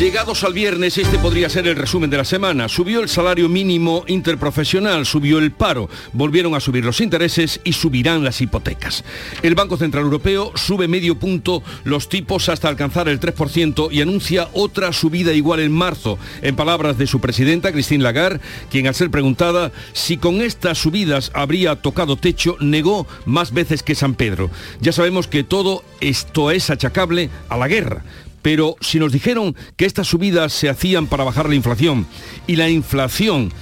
Llegados al viernes, este podría ser el resumen de la semana. Subió el salario mínimo interprofesional, subió el paro, volvieron a subir los intereses y subirán las hipotecas. El Banco Central Europeo sube medio punto los tipos hasta alcanzar el 3% y anuncia otra subida igual en marzo. En palabras de su presidenta, Christine Lagarde, quien al ser preguntada si con estas subidas habría tocado techo, negó más veces que San Pedro. Ya sabemos que todo esto es achacable a la guerra pero si nos dijeron que estas subidas se hacían para bajar la inflación y la inflación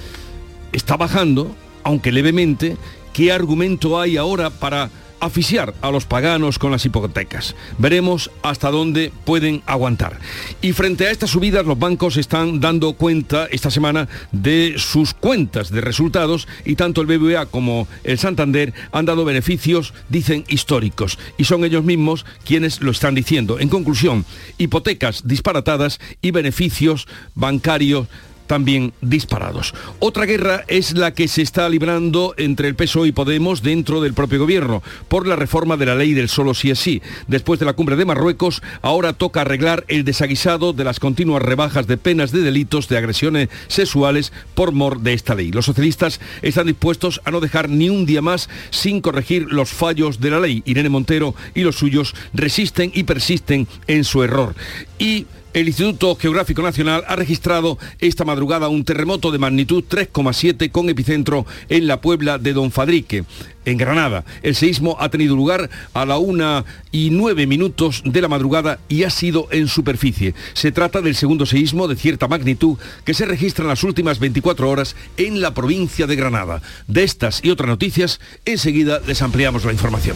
está bajando, aunque levemente, ¿qué argumento hay ahora para asfixiar a los paganos con las hipotecas. Veremos hasta dónde pueden aguantar. Y frente a estas subidas, los bancos están dando cuenta esta semana de sus cuentas de resultados y tanto el BBVA como el Santander han dado beneficios, dicen, históricos. Y son ellos mismos quienes lo están diciendo. En conclusión, hipotecas disparatadas y beneficios bancarios también disparados. Otra guerra es la que se está librando entre el PSOE y Podemos dentro del propio gobierno por la reforma de la ley del solo sí es sí. Después de la cumbre de Marruecos, ahora toca arreglar el desaguisado de las continuas rebajas de penas de delitos de agresiones sexuales por mor de esta ley. Los socialistas están dispuestos a no dejar ni un día más sin corregir los fallos de la ley. Irene Montero y los suyos resisten y persisten en su error. Y el Instituto Geográfico Nacional ha registrado esta madrugada un terremoto de magnitud 3,7 con epicentro en la Puebla de Don Fadrique, en Granada. El seísmo ha tenido lugar a la una y nueve minutos de la madrugada y ha sido en superficie. Se trata del segundo seísmo de cierta magnitud que se registra en las últimas 24 horas en la provincia de Granada. De estas y otras noticias, enseguida les ampliamos la información.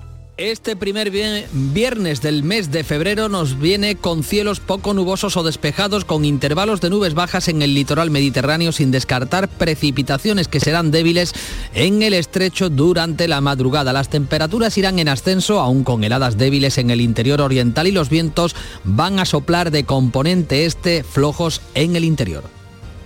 Este primer viernes del mes de febrero nos viene con cielos poco nubosos o despejados con intervalos de nubes bajas en el litoral mediterráneo sin descartar precipitaciones que serán débiles en el estrecho durante la madrugada. Las temperaturas irán en ascenso aún con heladas débiles en el interior oriental y los vientos van a soplar de componente este flojos en el interior.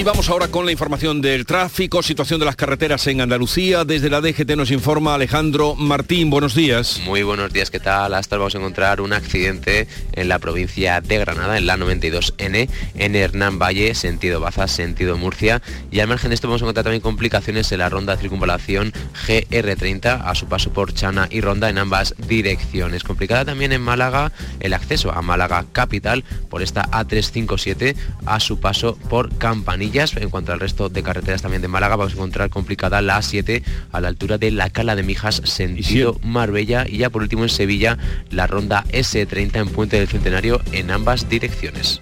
Y vamos ahora con la información del tráfico, situación de las carreteras en Andalucía. Desde la DGT nos informa Alejandro Martín. Buenos días. Muy buenos días, ¿qué tal? Hasta vamos a encontrar un accidente en la provincia de Granada, en la 92N, en Hernán Valle, sentido Baza, sentido Murcia. Y al margen de esto vamos a encontrar también complicaciones en la ronda de circunvalación GR30 a su paso por Chana y Ronda en ambas direcciones. Complicada también en Málaga el acceso a Málaga Capital por esta A357 a su paso por Campanilla en cuanto al resto de carreteras también de Málaga, vamos a encontrar complicada la A7 a la altura de la Cala de Mijas, sentido Marbella. Y ya por último en Sevilla, la ronda S30 en Puente del Centenario en ambas direcciones.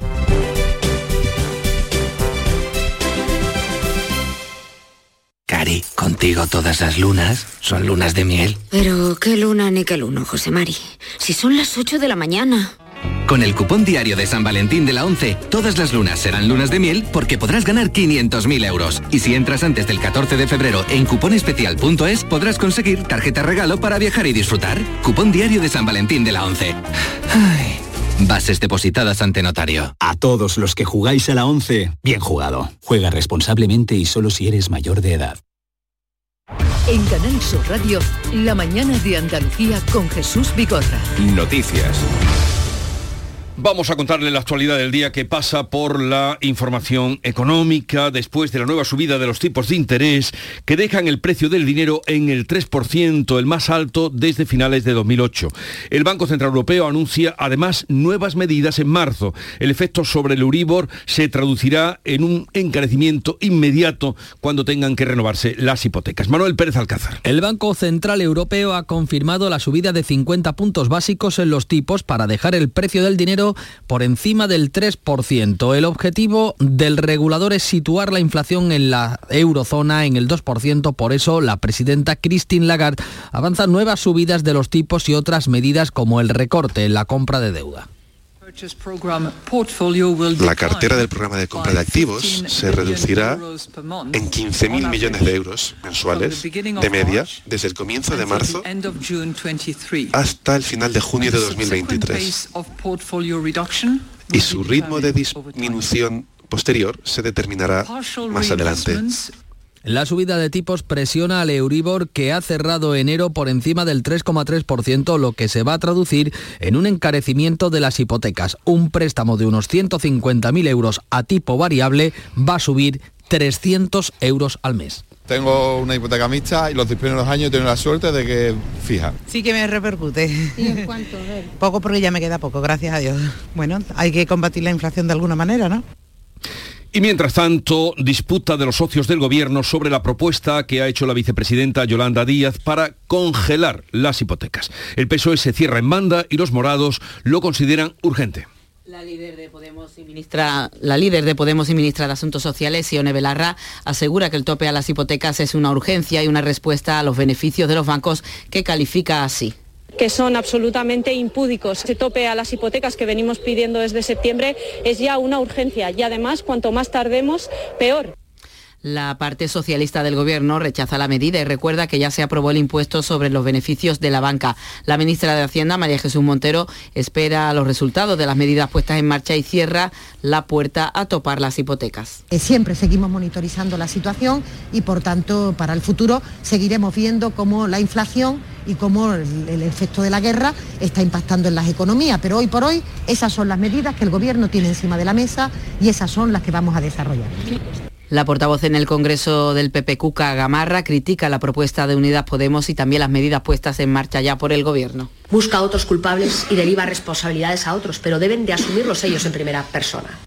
Cari, contigo todas las lunas son lunas de miel. Pero qué luna ni qué luno, José Mari. Si son las 8 de la mañana. Con el cupón diario de San Valentín de la 11, todas las lunas serán lunas de miel porque podrás ganar 500.000 euros. Y si entras antes del 14 de febrero en cuponespecial.es, podrás conseguir tarjeta regalo para viajar y disfrutar. Cupón diario de San Valentín de la 11. Bases depositadas ante notario. A todos los que jugáis a la 11, bien jugado. Juega responsablemente y solo si eres mayor de edad. En Canal Sur Radio, la mañana de Andalucía con Jesús Bigorra. Noticias. Vamos a contarle la actualidad del día que pasa por la información económica después de la nueva subida de los tipos de interés que dejan el precio del dinero en el 3%, el más alto desde finales de 2008. El Banco Central Europeo anuncia además nuevas medidas en marzo. El efecto sobre el Euribor se traducirá en un encarecimiento inmediato cuando tengan que renovarse las hipotecas. Manuel Pérez Alcázar. El Banco Central Europeo ha confirmado la subida de 50 puntos básicos en los tipos para dejar el precio del dinero por encima del 3%. El objetivo del regulador es situar la inflación en la eurozona en el 2%. Por eso la presidenta Christine Lagarde avanza nuevas subidas de los tipos y otras medidas como el recorte en la compra de deuda. La cartera del programa de compra de activos se reducirá en 15.000 millones de euros mensuales de media desde el comienzo de marzo hasta el final de junio de 2023. Y su ritmo de disminución posterior se determinará más adelante. La subida de tipos presiona al Euribor que ha cerrado enero por encima del 3,3%, lo que se va a traducir en un encarecimiento de las hipotecas. Un préstamo de unos 150.000 euros a tipo variable va a subir 300 euros al mes. Tengo una hipoteca mixta y los primeros años tengo la suerte de que fija. Sí que me repercute. Poco porque ya me queda poco, gracias a Dios. Bueno, hay que combatir la inflación de alguna manera, ¿no? Y mientras tanto, disputa de los socios del gobierno sobre la propuesta que ha hecho la vicepresidenta Yolanda Díaz para congelar las hipotecas. El PSOE se cierra en banda y los morados lo consideran urgente. La líder de Podemos y ministra, de y de Asuntos Sociales, Sione Belarra, asegura que el tope a las hipotecas es una urgencia y una respuesta a los beneficios de los bancos que califica así que son absolutamente impúdicos. Ese tope a las hipotecas que venimos pidiendo desde septiembre es ya una urgencia y además cuanto más tardemos, peor. La parte socialista del Gobierno rechaza la medida y recuerda que ya se aprobó el impuesto sobre los beneficios de la banca. La ministra de Hacienda, María Jesús Montero, espera los resultados de las medidas puestas en marcha y cierra la puerta a topar las hipotecas. Eh, siempre seguimos monitorizando la situación y, por tanto, para el futuro seguiremos viendo cómo la inflación y cómo el efecto de la guerra está impactando en las economías. Pero hoy por hoy esas son las medidas que el Gobierno tiene encima de la mesa y esas son las que vamos a desarrollar. La portavoz en el Congreso del PP, Cuca Gamarra, critica la propuesta de Unidas Podemos y también las medidas puestas en marcha ya por el Gobierno. Busca a otros culpables y deriva responsabilidades a otros, pero deben de asumirlos ellos en primera persona.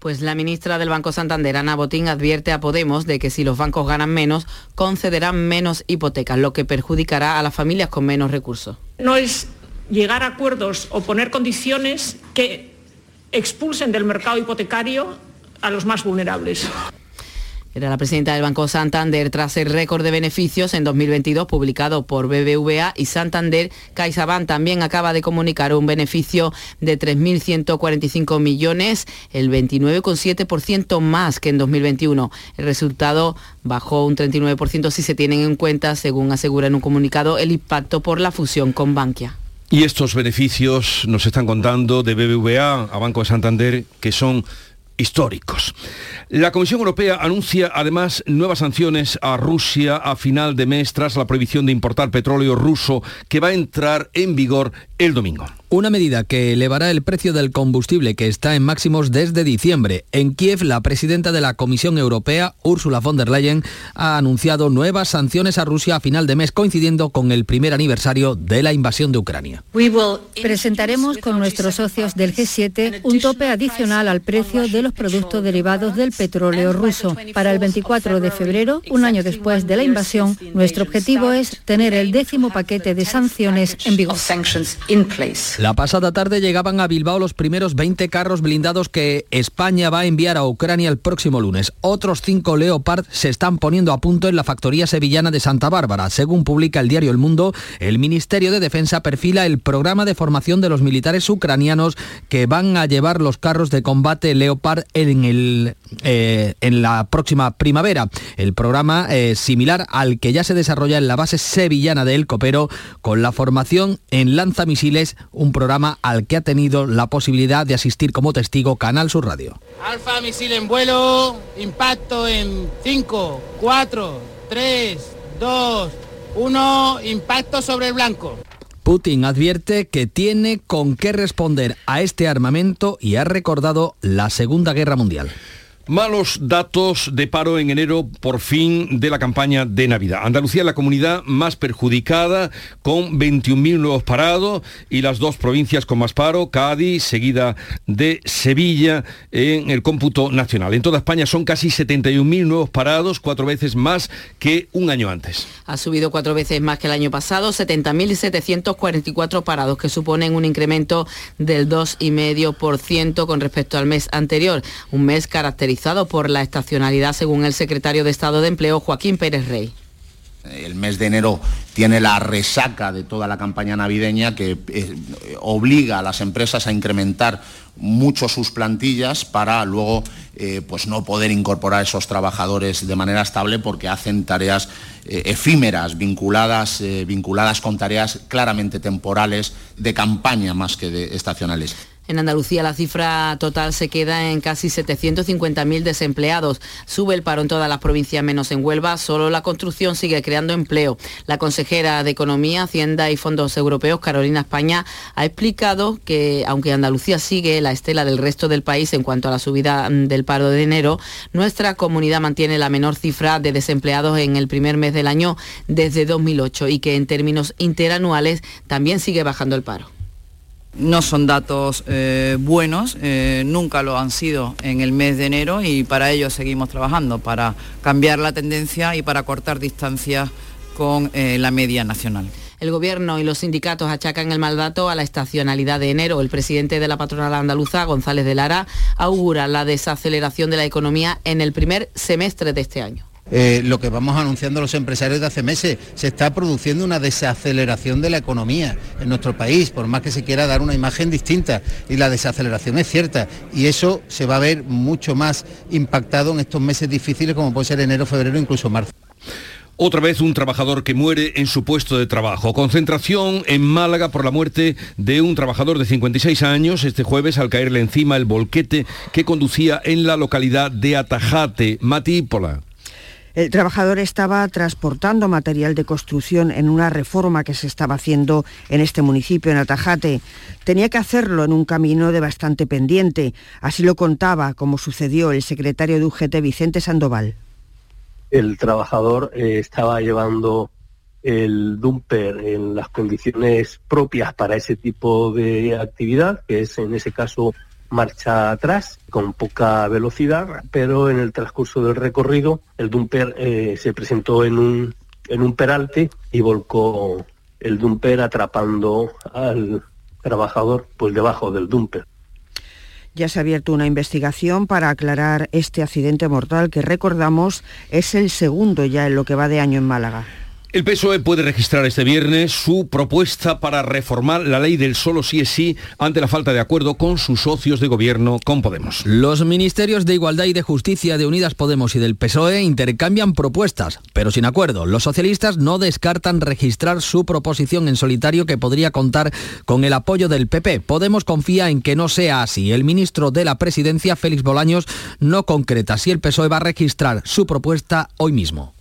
Pues la ministra del Banco Santander, Ana Botín, advierte a Podemos de que si los bancos ganan menos, concederán menos hipotecas, lo que perjudicará a las familias con menos recursos. No es llegar a acuerdos o poner condiciones que expulsen del mercado hipotecario a los más vulnerables. Era la presidenta del Banco Santander tras el récord de beneficios en 2022 publicado por BBVA y Santander. CaixaBank también acaba de comunicar un beneficio de 3.145 millones, el 29,7% más que en 2021. El resultado bajó un 39% si se tienen en cuenta, según asegura en un comunicado, el impacto por la fusión con Bankia. Y estos beneficios nos están contando de BBVA a Banco de Santander que son históricos. La Comisión Europea anuncia además nuevas sanciones a Rusia a final de mes tras la prohibición de importar petróleo ruso que va a entrar en vigor el domingo. Una medida que elevará el precio del combustible que está en máximos desde diciembre. En Kiev, la presidenta de la Comisión Europea, Ursula von der Leyen, ha anunciado nuevas sanciones a Rusia a final de mes, coincidiendo con el primer aniversario de la invasión de Ucrania. Presentaremos con nuestros socios del G7 un tope adicional al precio de los productos derivados del petróleo ruso. Para el 24 de febrero, un año después de la invasión, nuestro objetivo es tener el décimo paquete de sanciones en vigor. La pasada tarde llegaban a Bilbao los primeros 20 carros blindados que España va a enviar a Ucrania el próximo lunes. Otros cinco Leopard se están poniendo a punto en la factoría sevillana de Santa Bárbara. Según publica el diario El Mundo, el Ministerio de Defensa perfila el programa de formación de los militares ucranianos que van a llevar los carros de combate Leopard en, el, eh, en la próxima primavera. El programa es similar al que ya se desarrolla en la base sevillana de El Copero con la formación en lanzamisiles, un programa al que ha tenido la posibilidad de asistir como testigo Canal Sur Radio. Alfa misil en vuelo, impacto en 5, 4, 3, 2, 1, impacto sobre el blanco. Putin advierte que tiene con qué responder a este armamento y ha recordado la Segunda Guerra Mundial. Malos datos de paro en enero por fin de la campaña de Navidad. Andalucía es la comunidad más perjudicada con 21.000 nuevos parados y las dos provincias con más paro, Cádiz, seguida de Sevilla en el cómputo nacional. En toda España son casi 71.000 nuevos parados, cuatro veces más que un año antes. Ha subido cuatro veces más que el año pasado, 70.744 parados, que suponen un incremento del 2,5% con respecto al mes anterior, un mes caracterizado por la estacionalidad, según el secretario de Estado de Empleo, Joaquín Pérez Rey. El mes de enero tiene la resaca de toda la campaña navideña que eh, obliga a las empresas a incrementar mucho sus plantillas para luego eh, pues no poder incorporar esos trabajadores de manera estable porque hacen tareas eh, efímeras vinculadas, vinculadas con tareas claramente temporales de campaña más que de estacionales. En Andalucía la cifra total se queda en casi 750.000 desempleados. Sube el paro en todas las provincias menos en Huelva. Solo la construcción sigue creando empleo. La consejera de Economía, Hacienda y Fondos Europeos, Carolina España, ha explicado que aunque Andalucía sigue la estela del resto del país en cuanto a la subida mm, del paro de enero, nuestra comunidad mantiene la menor cifra de desempleados en el primer mes del año desde 2008 y que en términos interanuales también sigue bajando el paro. No son datos eh, buenos, eh, nunca lo han sido en el mes de enero y para ello seguimos trabajando, para cambiar la tendencia y para cortar distancias con eh, la media nacional. El Gobierno y los sindicatos achacan el mal dato a la estacionalidad de enero. El presidente de la patronal andaluza, González de Lara, augura la desaceleración de la economía en el primer semestre de este año. Eh, lo que vamos anunciando los empresarios de hace meses. Se está produciendo una desaceleración de la economía en nuestro país, por más que se quiera dar una imagen distinta. Y la desaceleración es cierta. Y eso se va a ver mucho más impactado en estos meses difíciles como puede ser enero, febrero, incluso marzo. Otra vez un trabajador que muere en su puesto de trabajo. Concentración en Málaga por la muerte de un trabajador de 56 años este jueves al caerle encima el volquete que conducía en la localidad de Atajate, Matípola. El trabajador estaba transportando material de construcción en una reforma que se estaba haciendo en este municipio, en Atajate. Tenía que hacerlo en un camino de bastante pendiente. Así lo contaba, como sucedió el secretario de UGT, Vicente Sandoval. El trabajador eh, estaba llevando el dumper en las condiciones propias para ese tipo de actividad, que es en ese caso marcha atrás con poca velocidad, pero en el transcurso del recorrido el dumper eh, se presentó en un, en un peralte y volcó el dumper atrapando al trabajador pues debajo del dumper. Ya se ha abierto una investigación para aclarar este accidente mortal que recordamos es el segundo ya en lo que va de año en Málaga. El PSOE puede registrar este viernes su propuesta para reformar la ley del solo sí es sí ante la falta de acuerdo con sus socios de gobierno con Podemos. Los ministerios de Igualdad y de Justicia de Unidas Podemos y del PSOE intercambian propuestas, pero sin acuerdo. Los socialistas no descartan registrar su proposición en solitario que podría contar con el apoyo del PP. Podemos confía en que no sea así. El ministro de la Presidencia, Félix Bolaños, no concreta si el PSOE va a registrar su propuesta hoy mismo.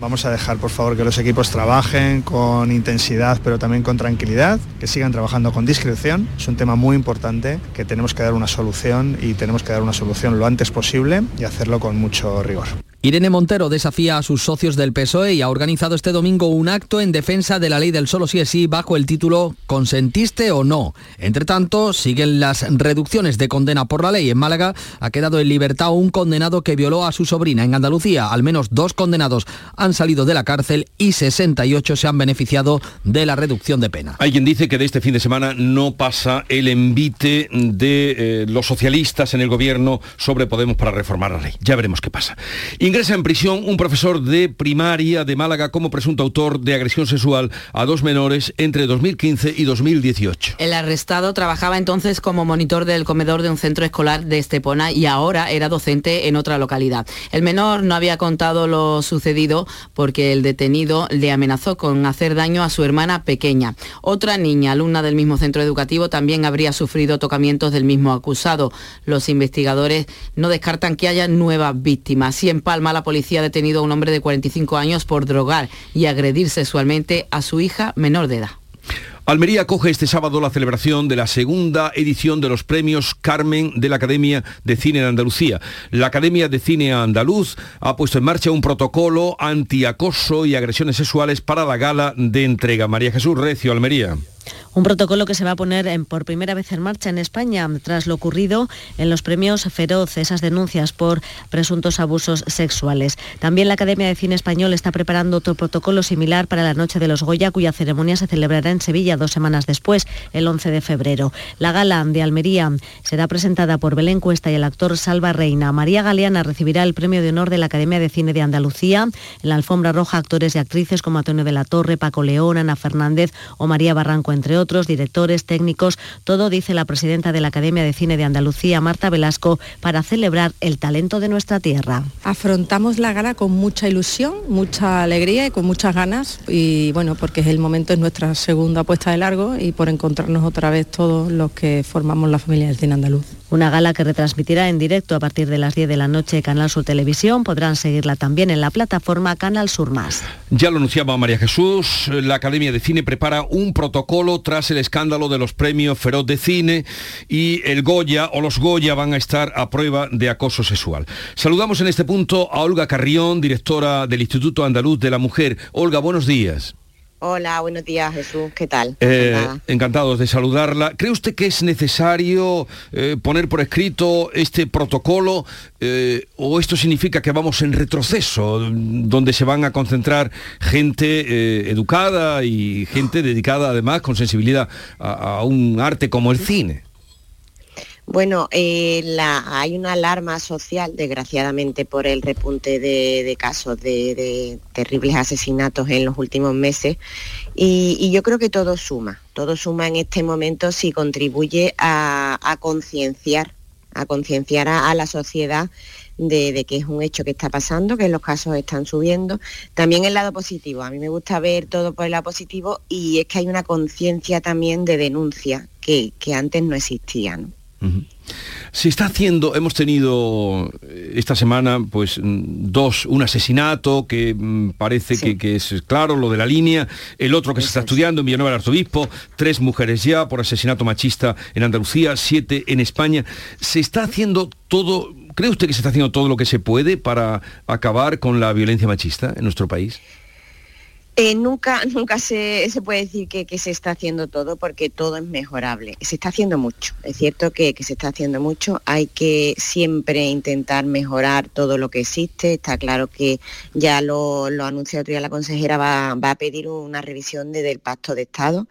Vamos a dejar, por favor, que los equipos trabajen con intensidad, pero también con tranquilidad, que sigan trabajando con discreción. Es un tema muy importante que tenemos que dar una solución y tenemos que dar una solución lo antes posible y hacerlo con mucho rigor. Irene Montero desafía a sus socios del PSOE y ha organizado este domingo un acto en defensa de la ley del solo sí es sí bajo el título ¿Consentiste o no? Entre tanto, siguen las reducciones de condena por la ley. En Málaga ha quedado en libertad un condenado que violó a su sobrina. En Andalucía, al menos dos condenados han salido de la cárcel y 68 se han beneficiado de la reducción de pena. Hay quien dice que de este fin de semana no pasa el envite de eh, los socialistas en el gobierno sobre Podemos para reformar la ley. Ya veremos qué pasa. Ingresa en prisión un profesor de primaria de Málaga como presunto autor de agresión sexual a dos menores entre 2015 y 2018. El arrestado trabajaba entonces como monitor del comedor de un centro escolar de Estepona y ahora era docente en otra localidad. El menor no había contado lo sucedido porque el detenido le amenazó con hacer daño a su hermana pequeña. Otra niña, alumna del mismo centro educativo, también habría sufrido tocamientos del mismo acusado. Los investigadores no descartan que haya nuevas víctimas. Y en Palma la policía ha detenido a un hombre de 45 años por drogar y agredir sexualmente a su hija menor de edad. Almería acoge este sábado la celebración de la segunda edición de los premios Carmen de la Academia de Cine de Andalucía. La Academia de Cine Andaluz ha puesto en marcha un protocolo antiacoso y agresiones sexuales para la gala de entrega. María Jesús Recio, Almería. Un protocolo que se va a poner por primera vez en marcha en España tras lo ocurrido en los premios Feroz, esas denuncias por presuntos abusos sexuales. También la Academia de Cine Español está preparando otro protocolo similar para la Noche de los Goya, cuya ceremonia se celebrará en Sevilla dos semanas después, el 11 de febrero. La gala de Almería será presentada por Belén Cuesta y el actor Salva Reina. María Galeana recibirá el premio de honor de la Academia de Cine de Andalucía. En la alfombra roja, actores y actrices como Antonio de la Torre, Paco León, Ana Fernández o María Barranco, entre otros, directores, técnicos, todo dice la presidenta de la Academia de Cine de Andalucía, Marta Velasco, para celebrar el talento de nuestra tierra. Afrontamos la gala con mucha ilusión, mucha alegría y con muchas ganas y bueno, porque es el momento, es nuestra segunda puesta de largo y por encontrarnos otra vez todos los que formamos la familia del cine andaluz. Una gala que retransmitirá en directo a partir de las 10 de la noche Canal Sur Televisión. Podrán seguirla también en la plataforma Canal Sur Más. Ya lo anunciaba María Jesús, la Academia de Cine prepara un protocolo tras el escándalo de los premios Feroz de Cine y el Goya o los Goya van a estar a prueba de acoso sexual. Saludamos en este punto a Olga Carrión, directora del Instituto Andaluz de la Mujer. Olga, buenos días. Hola, buenos días Jesús, ¿qué tal? Eh, encantados de saludarla. ¿Cree usted que es necesario eh, poner por escrito este protocolo eh, o esto significa que vamos en retroceso, donde se van a concentrar gente educada y gente dedicada además con sensibilidad a un arte como el cine? Bueno, eh, hay una alarma social, desgraciadamente, por el repunte de, casos de, terribles asesinatos en los últimos meses. Y, yo creo que todo suma, todo suma en este momento si contribuye a, concienciar, a concienciar a, la sociedad de, que es un hecho que está pasando, que los casos están subiendo. También el lado positivo, a mí me gusta ver todo por el lado positivo y es que hay una conciencia también de denuncia que, antes no existía. Se está haciendo, hemos tenido eh, esta semana pues mm, dos, un asesinato que mm, parece que, es claro, lo de la línea, el otro que se está estudiando en Villanueva del Arzobispo, tres mujeres ya por asesinato machista en Andalucía, siete en España. Se está haciendo todo, ¿cree usted que se está haciendo todo lo que se puede para acabar con la violencia machista en nuestro país? Eh, nunca nunca se, puede decir que, se está haciendo todo porque todo es mejorable. Se está haciendo mucho, es cierto que, se está haciendo mucho. Hay que siempre intentar mejorar todo lo que existe. Está claro que ya lo, lo anunció otro día la consejera, va, a pedir una revisión del pacto de Estado.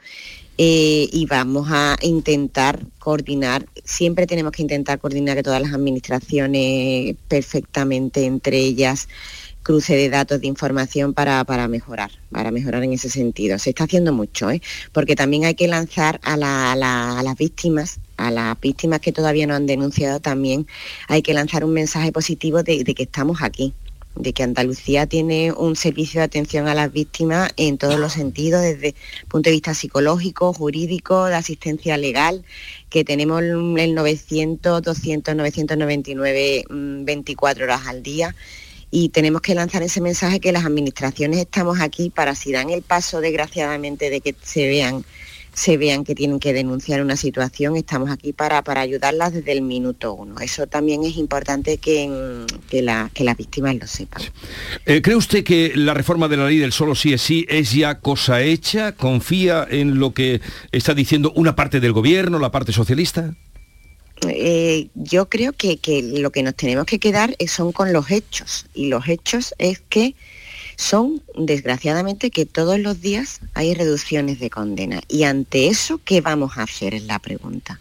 Eh, y vamos a intentar coordinar, siempre tenemos que intentar coordinar que todas las administraciones perfectamente entre ellas cruce de datos de información para, mejorar, para mejorar en ese sentido. Se está haciendo mucho, ¿eh? porque también hay que lanzar a, las víctimas, a las víctimas que todavía no han denunciado también, hay que lanzar un mensaje positivo de, que estamos aquí, de que Andalucía tiene un servicio de atención a las víctimas en todos los sentidos, desde el punto de vista psicológico, jurídico, de asistencia legal, que tenemos el 900, 200, 999, 24 horas al día y tenemos que lanzar ese mensaje que las administraciones estamos aquí para si dan el paso desgraciadamente de que se vean se vean que tienen que denunciar una situación, estamos aquí para, para ayudarlas desde el minuto uno. Eso también es importante que, que, las víctimas lo sepan. Eh, ¿Cree usted que la reforma de la ley del solo sí es sí es ya cosa hecha? ¿Confía en lo que está diciendo una parte del gobierno, la parte socialista? Eh, yo creo que, lo que nos tenemos que quedar son con los hechos. Y los hechos es que son desgraciadamente que todos los días hay reducciones de condena. Y ante eso qué vamos a hacer es la pregunta.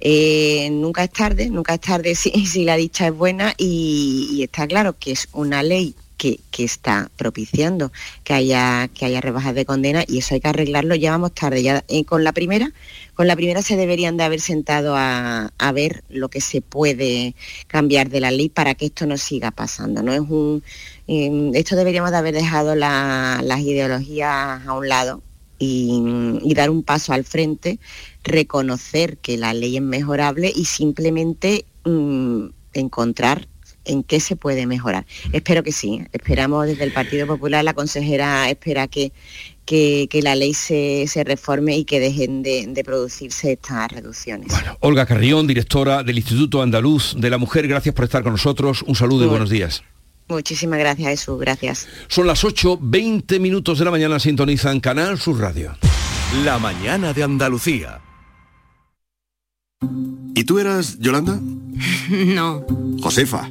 Eh, nunca es tarde, nunca es tarde si, la dicha es buena y, está claro que es una ley que, está propiciando que haya, que haya rebajas de condena y eso hay que arreglarlo. Ya vamos tarde, ya eh, con la primera con la primera se deberían de haber sentado a, ver lo que se puede cambiar de la ley para que esto no siga pasando. No es un, em, esto deberíamos de haber dejado las ideologías a un lado y, dar un paso al frente, reconocer que la ley es mejorable y simplemente mm, encontrar en qué se puede mejorar. Espero que sí. Esperamos desde el Partido Popular, la consejera espera que, que, la ley se, reforme y que dejen de, producirse estas reducciones. Olga Carrión, directora del Instituto Andaluz de la Mujer, gracias por estar con nosotros. Un saludo y buenos días. Muchísimas gracias, Jesús. Gracias. Son las 8, 20 minutos de la mañana, sintonizan Canal Sur Radio. La mañana de Andalucía. ¿Y tú eras Yolanda? No. Josefa.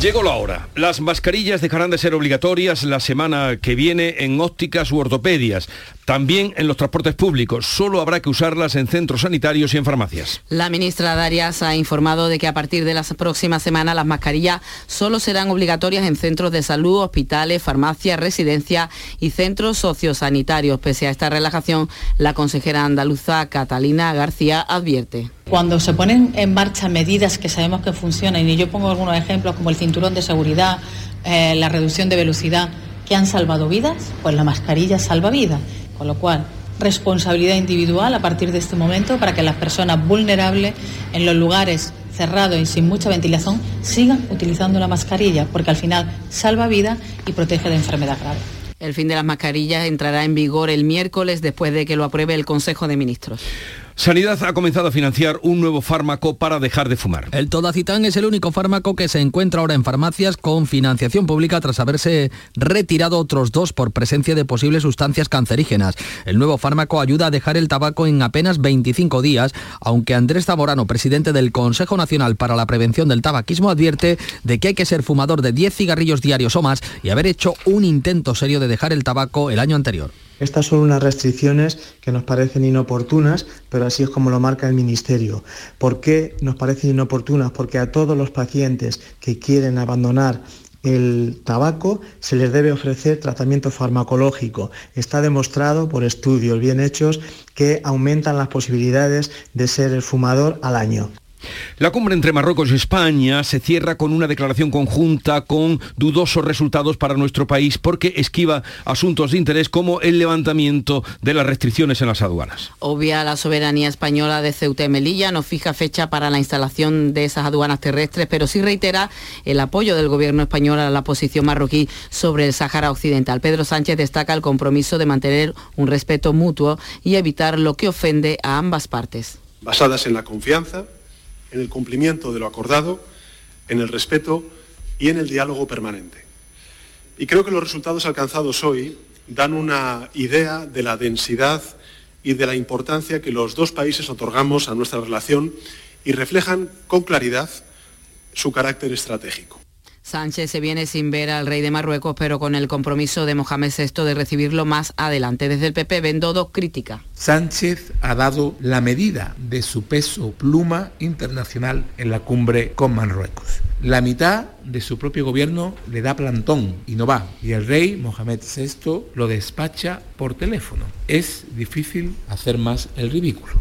Llegó la hora. Las mascarillas dejarán de ser obligatorias la semana que viene en ópticas u ortopedias. También en los transportes públicos. Solo habrá que usarlas en centros sanitarios y en farmacias. La ministra Darias ha informado de que a partir de la próxima semana las mascarillas solo serán obligatorias en centros de salud, hospitales, farmacias, residencias y centros sociosanitarios. Pese a esta relajación, la consejera andaluza Catalina García advierte. Cuando se ponen en marcha medidas que sabemos que funcionan, y yo pongo algunos ejemplos como el cinturón de seguridad, eh, la reducción de velocidad, que han salvado vidas, pues la mascarilla salva vidas. Con lo cual, responsabilidad individual a partir de este momento para que las personas vulnerables en los lugares cerrados y sin mucha ventilación sigan utilizando la mascarilla, porque al final salva vidas y protege de enfermedad grave. El fin de las mascarillas entrará en vigor el miércoles después de que lo apruebe el Consejo de Ministros. Sanidad ha comenzado a financiar un nuevo fármaco para dejar de fumar. El Todacitán es el único fármaco que se encuentra ahora en farmacias con financiación pública tras haberse retirado otros dos por presencia de posibles sustancias cancerígenas. El nuevo fármaco ayuda a dejar el tabaco en apenas 25 días, aunque Andrés Zamorano, presidente del Consejo Nacional para la Prevención del Tabaquismo, advierte de que hay que ser fumador de 10 cigarrillos diarios o más y haber hecho un intento serio de dejar el tabaco el año anterior. Estas son unas restricciones que nos parecen inoportunas, pero así es como lo marca el Ministerio. ¿Por qué nos parecen inoportunas? Porque a todos los pacientes que quieren abandonar el tabaco se les debe ofrecer tratamiento farmacológico. Está demostrado por estudios bien hechos que aumentan las posibilidades de ser el fumador al año. La cumbre entre Marruecos y España se cierra con una declaración conjunta con dudosos resultados para nuestro país porque esquiva asuntos de interés como el levantamiento de las restricciones en las aduanas. Obvia la soberanía española de Ceuta y Melilla, no fija fecha para la instalación de esas aduanas terrestres, pero sí reitera el apoyo del gobierno español a la posición marroquí sobre el Sáhara Occidental. Pedro Sánchez destaca el compromiso de mantener un respeto mutuo y evitar lo que ofende a ambas partes. Basadas en la confianza, en el cumplimiento de lo acordado, en el respeto y en el diálogo permanente. Y creo que los resultados alcanzados hoy dan una idea de la densidad y de la importancia que los dos países otorgamos a nuestra relación y reflejan con claridad su carácter estratégico. Sánchez se viene sin ver al rey de Marruecos, pero con el compromiso de Mohamed VI de recibirlo más adelante. Desde el PP, Bendodo crítica. Sánchez ha dado la medida de su peso pluma internacional en la cumbre con Marruecos. La mitad de su propio gobierno le da plantón y no va. Y el rey Mohamed VI lo despacha por teléfono. Es difícil hacer más el ridículo.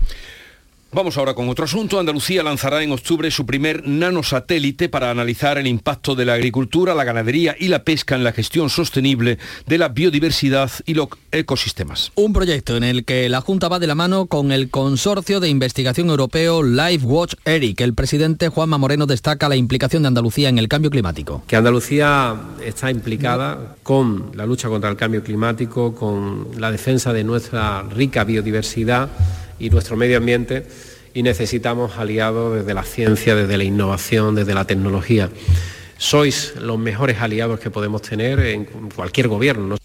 Vamos ahora con otro asunto. Andalucía lanzará en octubre su primer nanosatélite para analizar el impacto de la agricultura, la ganadería y la pesca en la gestión sostenible de la biodiversidad y los ecosistemas. Un proyecto en el que la Junta va de la mano con el consorcio de investigación europeo LifeWatch ERIC. El presidente Juanma Moreno destaca la implicación de Andalucía en el cambio climático. Que Andalucía está implicada con la lucha contra el cambio climático, con la defensa de nuestra rica biodiversidad y nuestro medio ambiente y necesitamos aliados desde la ciencia, desde la innovación, desde la tecnología. Sois los mejores aliados que podemos tener en cualquier gobierno.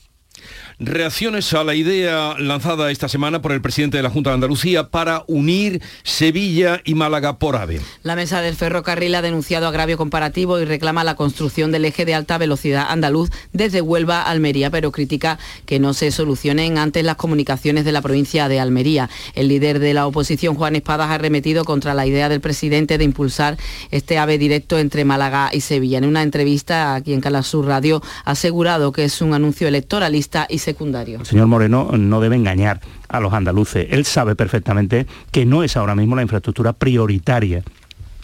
Reacciones a la idea lanzada esta semana por el presidente de la Junta de Andalucía para unir Sevilla y Málaga por AVE. La mesa del ferrocarril ha denunciado agravio comparativo y reclama la construcción del eje de alta velocidad andaluz desde Huelva a Almería, pero critica que no se solucionen antes las comunicaciones de la provincia de Almería. El líder de la oposición, Juan Espadas, ha remetido contra la idea del presidente de impulsar este AVE directo entre Málaga y Sevilla. En una entrevista aquí en Calasur Radio ha asegurado que es un anuncio electoralista y se el señor Moreno no debe engañar a los andaluces. Él sabe perfectamente que no es ahora mismo la infraestructura prioritaria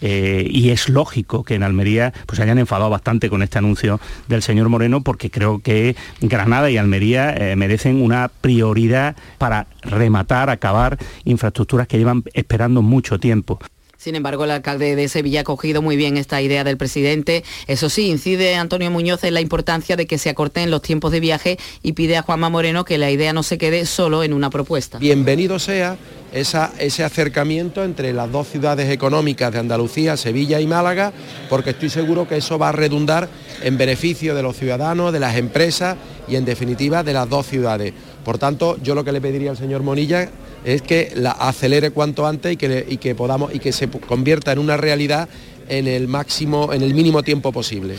eh, y es lógico que en Almería pues hayan enfadado bastante con este anuncio del señor Moreno porque creo que Granada y Almería eh, merecen una prioridad para rematar, acabar infraestructuras que llevan esperando mucho tiempo. Sin embargo, el alcalde de Sevilla ha cogido muy bien esta idea del presidente. Eso sí, incide Antonio Muñoz en la importancia de que se acorten los tiempos de viaje y pide a Juanma Moreno que la idea no se quede solo en una propuesta. Bienvenido sea ese acercamiento entre las dos ciudades económicas de Andalucía, Sevilla y Málaga, porque estoy seguro que eso va a redundar en beneficio de los ciudadanos, de las empresas y en definitiva de las dos ciudades. Por tanto, yo lo que le pediría al señor Monilla es que la acelere cuanto antes y que, y que podamos y que se convierta en una realidad en el máximo, en el mínimo tiempo posible.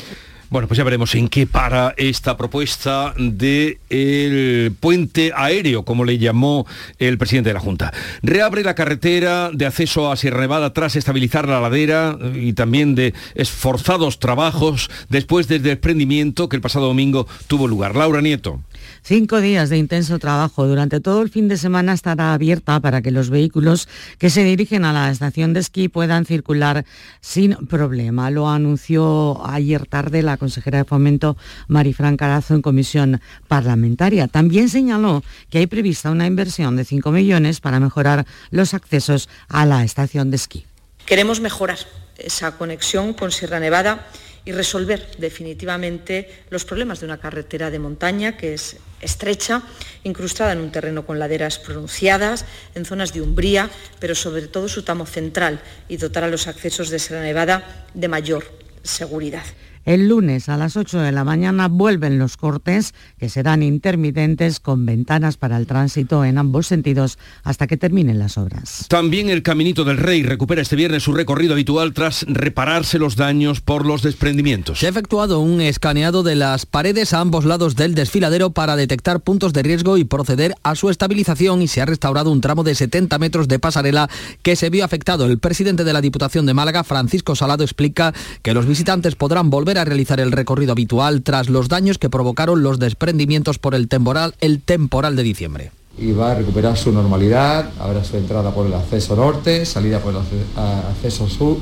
Bueno, pues ya veremos en qué para esta propuesta el puente aéreo, como le llamó el presidente de la Junta. Reabre la carretera de acceso a Sierra Nevada tras estabilizar la ladera y también de esforzados trabajos después del desprendimiento que el pasado domingo tuvo lugar. Laura Nieto. Cinco días de intenso trabajo. Durante todo el fin de semana estará abierta para que los vehículos que se dirigen a la estación de esquí puedan circular sin problema. Lo anunció ayer tarde la consejera de Fomento, Marifran Carazo, en comisión parlamentaria. También señaló que hay prevista una inversión de 5 millones para mejorar los accesos a la estación de esquí. Queremos mejorar esa conexión con Sierra Nevada y resolver definitivamente los problemas de una carretera de montaña que es estrecha, incrustada en un terreno con laderas pronunciadas, en zonas de umbría, pero sobre todo su tramo central y dotar a los accesos de Sierra Nevada de mayor seguridad. El lunes a las 8 de la mañana vuelven los cortes, que serán intermitentes con ventanas para el tránsito en ambos sentidos hasta que terminen las obras. También el Caminito del Rey recupera este viernes su recorrido habitual tras repararse los daños por los desprendimientos. Se ha efectuado un escaneado de las paredes a ambos lados del desfiladero para detectar puntos de riesgo y proceder a su estabilización y se ha restaurado un tramo de 70 metros de pasarela que se vio afectado. El presidente de la Diputación de Málaga, Francisco Salado, explica que los visitantes podrán volver a realizar el recorrido habitual tras los daños que provocaron los desprendimientos por el temporal, el temporal de diciembre y va a recuperar su normalidad, habrá su entrada por el acceso norte, salida por el acceso sur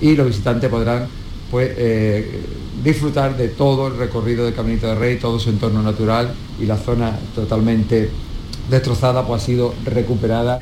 y los visitantes podrán pues, eh, disfrutar de todo el recorrido del Caminito de Rey, todo su entorno natural y la zona totalmente destrozada pues, ha sido recuperada.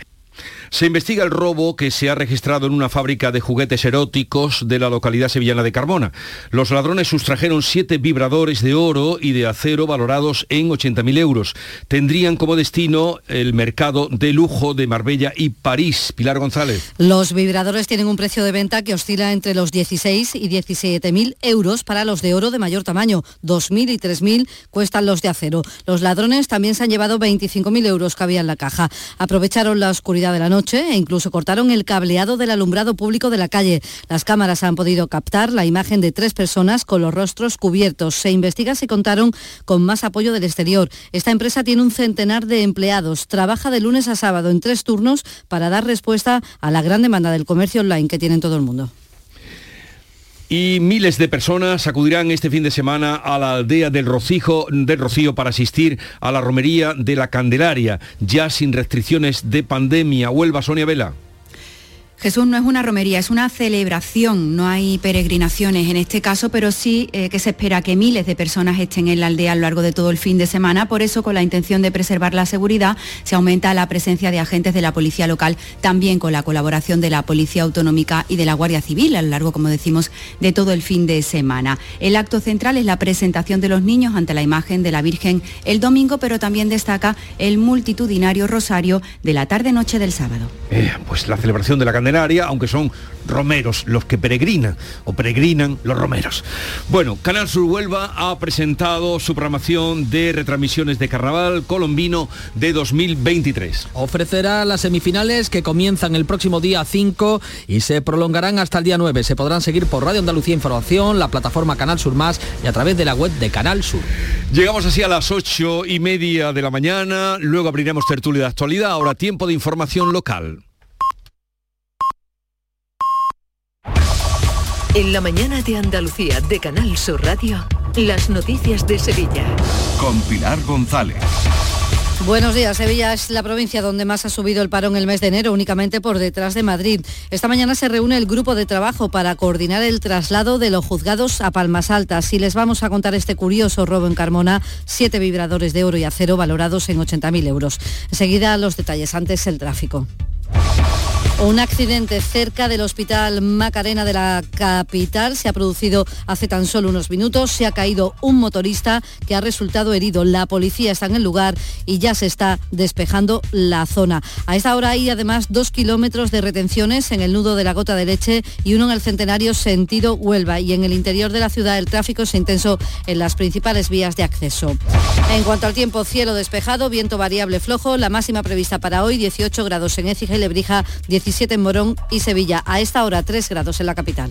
Se investiga el robo que se ha registrado en una fábrica de juguetes eróticos de la localidad sevillana de Carmona. Los ladrones sustrajeron siete vibradores de oro y de acero valorados en 80.000 euros. Tendrían como destino el mercado de lujo de Marbella y París. Pilar González. Los vibradores tienen un precio de venta que oscila entre los 16 y 17.000 euros para los de oro de mayor tamaño. 2.000 y 3.000 cuestan los de acero. Los ladrones también se han llevado 25.000 euros que había en la caja. Aprovecharon la oscuridad de la noche e incluso cortaron el cableado del alumbrado público de la calle. Las cámaras han podido captar la imagen de tres personas con los rostros cubiertos. Se investiga si contaron con más apoyo del exterior. Esta empresa tiene un centenar de empleados. Trabaja de lunes a sábado en tres turnos para dar respuesta a la gran demanda del comercio online que tiene en todo el mundo. Y miles de personas acudirán este fin de semana a la aldea del, Rocijo, del Rocío para asistir a la romería de la Candelaria, ya sin restricciones de pandemia. Huelva, Sonia Vela. Jesús no es una romería, es una celebración, no hay peregrinaciones en este caso, pero sí eh, que se espera que miles de personas estén en la aldea a lo largo de todo el fin de semana. Por eso, con la intención de preservar la seguridad, se aumenta la presencia de agentes de la policía local, también con la colaboración de la Policía Autonómica y de la Guardia Civil a lo largo, como decimos, de todo el fin de semana. El acto central es la presentación de los niños ante la imagen de la Virgen el domingo, pero también destaca el multitudinario rosario de la tarde-noche del sábado. Eh, pues la celebración de la Candelaria aunque son romeros los que peregrinan o peregrinan los romeros. Bueno, Canal Sur Huelva ha presentado su programación de retransmisiones de Carnaval colombino de 2023. Ofrecerá las semifinales que comienzan el próximo día 5 y se prolongarán hasta el día 9. Se podrán seguir por Radio Andalucía Información, la plataforma Canal Sur Más y a través de la web de Canal Sur. Llegamos así a las ocho y media de la mañana, luego abriremos tertulia de actualidad, ahora tiempo de información local. En la mañana de Andalucía de Canal Sur Radio, las noticias de Sevilla. Con Pilar González. Buenos días. Sevilla es la provincia donde más ha subido el paro en el mes de enero, únicamente por detrás de Madrid. Esta mañana se reúne el grupo de trabajo para coordinar el traslado de los juzgados a Palmas Altas. Y les vamos a contar este curioso robo en Carmona, siete vibradores de oro y acero valorados en 80.000 euros. Enseguida los detalles, antes el tráfico. Un accidente cerca del Hospital Macarena de la capital se ha producido hace tan solo unos minutos. Se ha caído un motorista que ha resultado herido. La policía está en el lugar y ya se está despejando la zona. A esta hora hay además dos kilómetros de retenciones en el nudo de la gota de leche y uno en el centenario sentido Huelva. Y en el interior de la ciudad el tráfico es intenso en las principales vías de acceso. En cuanto al tiempo, cielo despejado, viento variable flojo. La máxima prevista para hoy 18 grados en Écija y Lebrija, 17 en Morón y Sevilla. A esta hora 3 grados en la capital.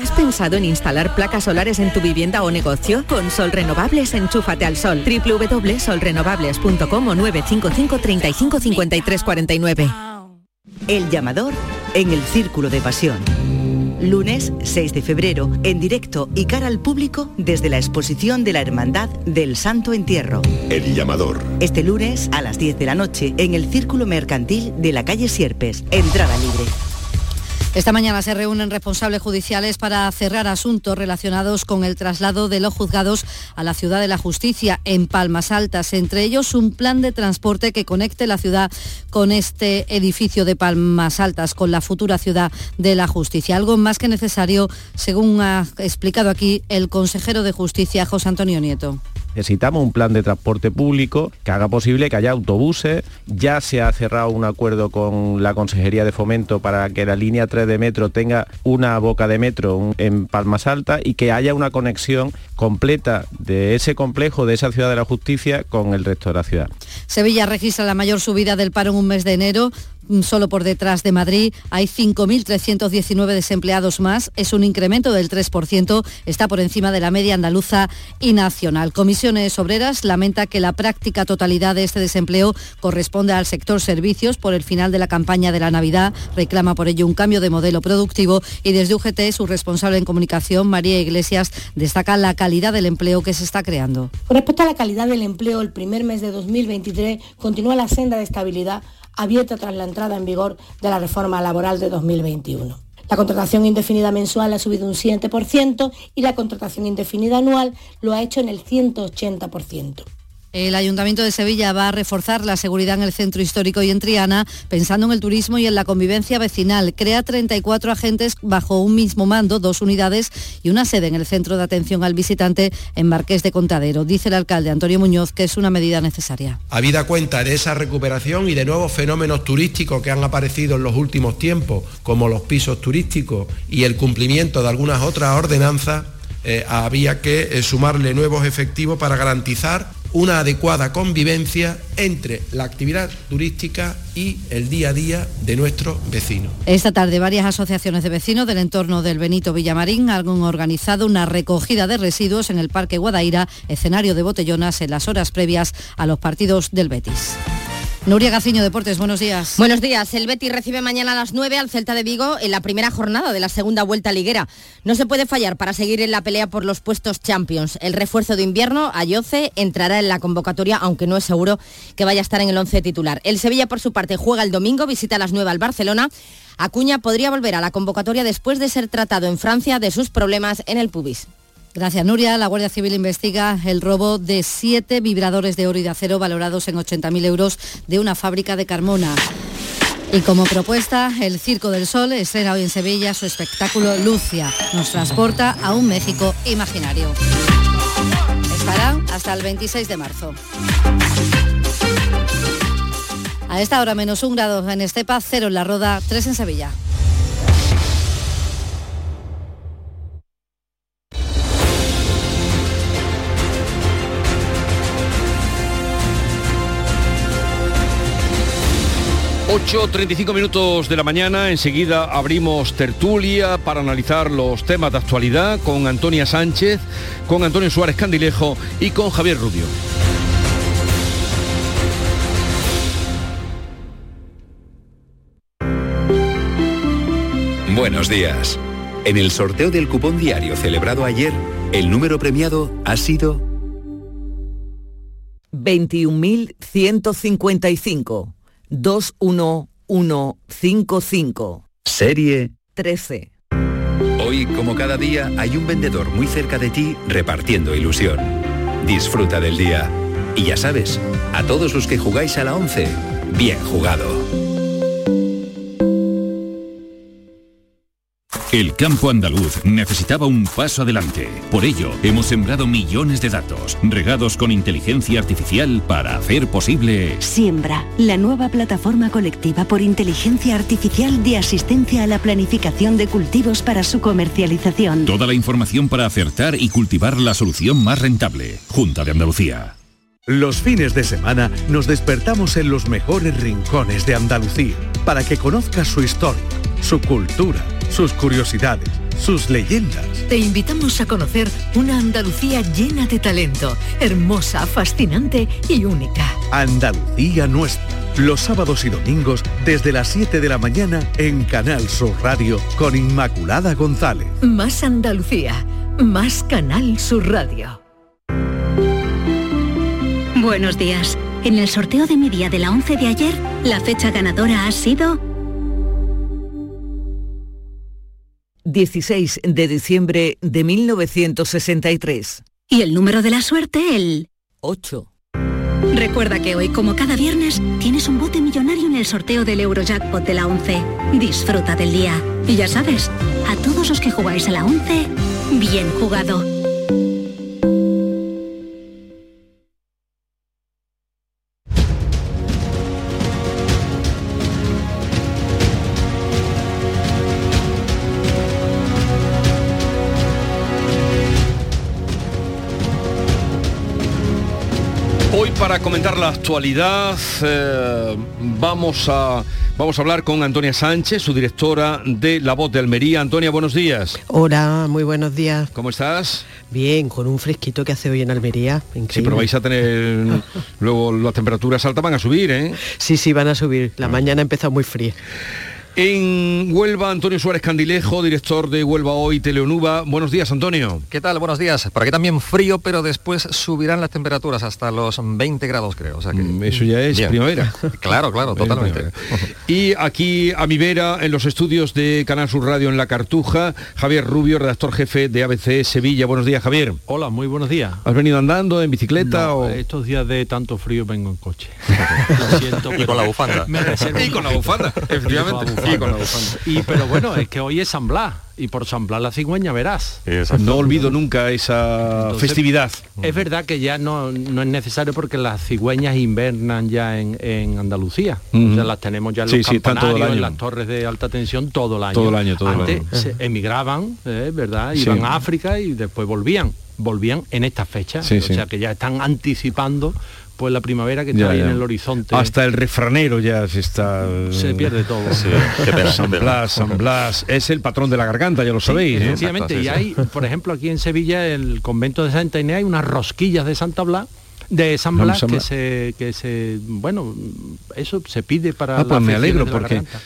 ¿Has pensado en instalar placas solares en tu vivienda o negocio? Con Sol Renovables, enchúfate al sol. www.solrenovables.com o 955 35 53 49. El llamador en el Círculo de Pasión. Lunes 6 de febrero, en directo y cara al público desde la exposición de la Hermandad del Santo Entierro. El llamador. Este lunes a las 10 de la noche en el Círculo Mercantil de la calle Sierpes. Entrada libre. Esta mañana se reúnen responsables judiciales para cerrar asuntos relacionados con el traslado de los juzgados a la ciudad de la justicia en Palmas Altas, entre ellos un plan de transporte que conecte la ciudad con este edificio de Palmas Altas, con la futura ciudad de la justicia. Algo más que necesario, según ha explicado aquí el consejero de justicia, José Antonio Nieto. Necesitamos un plan de transporte público que haga posible que haya autobuses. Ya se ha cerrado un acuerdo con la Consejería de Fomento para que la línea 3 de metro tenga una boca de metro en Palmas Alta y que haya una conexión completa de ese complejo, de esa ciudad de la justicia, con el resto de la ciudad. Sevilla registra la mayor subida del paro en un mes de enero solo por detrás de Madrid. Hay 5.319 desempleados más, es un incremento del 3%, está por encima de la media andaluza y nacional. Comisiones Obreras lamenta que la práctica totalidad de este desempleo corresponde al sector servicios por el final de la campaña de la Navidad, reclama por ello un cambio de modelo productivo y desde UGT su responsable en comunicación, María Iglesias, destaca la calidad del empleo que se está creando. Respecto a la calidad del empleo, el primer mes de 2023 continúa la senda de estabilidad abierta tras la entrada en vigor de la reforma laboral de 2021. La contratación indefinida mensual ha subido un 7% y la contratación indefinida anual lo ha hecho en el 180%. El Ayuntamiento de Sevilla va a reforzar la seguridad en el centro histórico y en Triana, pensando en el turismo y en la convivencia vecinal. Crea 34 agentes bajo un mismo mando, dos unidades y una sede en el centro de atención al visitante en Marqués de Contadero. Dice el alcalde Antonio Muñoz que es una medida necesaria. Habida cuenta de esa recuperación y de nuevos fenómenos turísticos que han aparecido en los últimos tiempos, como los pisos turísticos y el cumplimiento de algunas otras ordenanzas, eh, había que eh, sumarle nuevos efectivos para garantizar una adecuada convivencia entre la actividad turística y el día a día de nuestros vecinos. Esta tarde varias asociaciones de vecinos del entorno del Benito Villamarín han organizado una recogida de residuos en el Parque Guadaira, escenario de botellonas en las horas previas a los partidos del Betis. Nuria Gaciño, Deportes, buenos días. Buenos días. El Betis recibe mañana a las 9 al Celta de Vigo en la primera jornada de la segunda vuelta liguera. No se puede fallar para seguir en la pelea por los puestos Champions. El refuerzo de invierno, Ayoce, entrará en la convocatoria, aunque no es seguro que vaya a estar en el 11 titular. El Sevilla, por su parte, juega el domingo, visita a las 9 al Barcelona. Acuña podría volver a la convocatoria después de ser tratado en Francia de sus problemas en el pubis. Gracias, Nuria. La Guardia Civil investiga el robo de siete vibradores de oro y de acero valorados en 80.000 euros de una fábrica de Carmona. Y como propuesta, el Circo del Sol estrena hoy en Sevilla su espectáculo Lucia. Nos transporta a un México imaginario. Estará hasta el 26 de marzo. A esta hora menos un grado en Estepa, cero en La Roda, tres en Sevilla. ...8.35 minutos de la mañana, enseguida abrimos tertulia para analizar los temas de actualidad con Antonia Sánchez, con Antonio Suárez Candilejo y con Javier Rubio. Buenos días. En el sorteo del cupón diario celebrado ayer, el número premiado ha sido 21.155 21155. Serie 13. Hoy, como cada día, hay un vendedor muy cerca de ti repartiendo ilusión. Disfruta del día. Y ya sabes, a todos los que jugáis a la 11, bien jugado. El campo andaluz necesitaba un paso adelante. Por ello, hemos sembrado millones de datos, regados con inteligencia artificial para hacer posible... Siembra, la nueva plataforma colectiva por inteligencia artificial de asistencia a la planificación de cultivos para su comercialización. Toda la información para acertar y cultivar la solución más rentable. Junta de Andalucía. Los fines de semana nos despertamos en los mejores rincones de Andalucía para que conozcas su historia, su cultura, sus curiosidades, sus leyendas. Te invitamos a conocer una Andalucía llena de talento, hermosa, fascinante y única. Andalucía nuestra. Los sábados y domingos desde las 7 de la mañana en Canal Sur Radio con Inmaculada González. Más Andalucía, más Canal Sur Radio. Buenos días. En el sorteo de mi día de la 11 de ayer, la fecha ganadora ha sido 16 de diciembre de 1963. Y el número de la suerte, el 8. Recuerda que hoy, como cada viernes, tienes un bote millonario en el sorteo del Eurojackpot de la 11. Disfruta del día. Y ya sabes, a todos los que jugáis a la 11, bien jugado. Para comentar la actualidad eh, vamos, a, vamos a hablar con Antonia Sánchez, su directora de La Voz de Almería. Antonia, buenos días. Hola, muy buenos días. ¿Cómo estás? Bien, con un fresquito que hace hoy en Almería. Increíble. Sí, pero vais a tener... luego las temperaturas altas van a subir, ¿eh? Sí, sí, van a subir. La mañana ha empezado muy fría. En Huelva, Antonio Suárez Candilejo, director de Huelva Hoy Teleonuba. Buenos días, Antonio. ¿Qué tal? Buenos días. Por aquí también frío, pero después subirán las temperaturas hasta los 20 grados, creo. O sea que... Eso ya es Bien. primavera. claro, claro, totalmente. Y aquí a mi vera, en los estudios de Canal Sur Radio en La Cartuja, Javier Rubio, redactor jefe de ABC Sevilla. Buenos días, Javier. Hola, muy buenos días. ¿Has venido andando en bicicleta No, o...? Estos días de tanto frío vengo en coche. Y con la bufanda. Me Y con la bufanda, efectivamente. Y Y con la bufanda. Y pero bueno, es que hoy es San Blas y por San Blas la cigüeña verás. No olvido nunca esa Entonces, festividad. Es verdad que ya no, no es necesario porque las cigüeñas invernan ya en, en Andalucía. Ujú. O sea, las tenemos ya en Sí, los sí, el campanarios, en las torres de alta tensión todo el año. Todo el año, todo el Antes año. se emigraban, eh, ¿verdad? Sí. Iban a África y después volvían. Volvían en esta fecha. Sí, o sí. sea que ya están anticipando pues la primavera que está Ya, ahí ya. en el horizonte. Hasta el refranero ya se está... Se pierde todo. Sí, qué pena, San. Blas, San Blas. Es el patrón de la garganta, ya lo Sí, sabéis. ¿eh? Efectivamente, y hay, por ejemplo, aquí en Sevilla, el convento de Santa Inés, hay unas rosquillas de Santa Blas De San La Blas San que se, que se, bueno, eso se pide para Ah, pues me alegro porque garganta.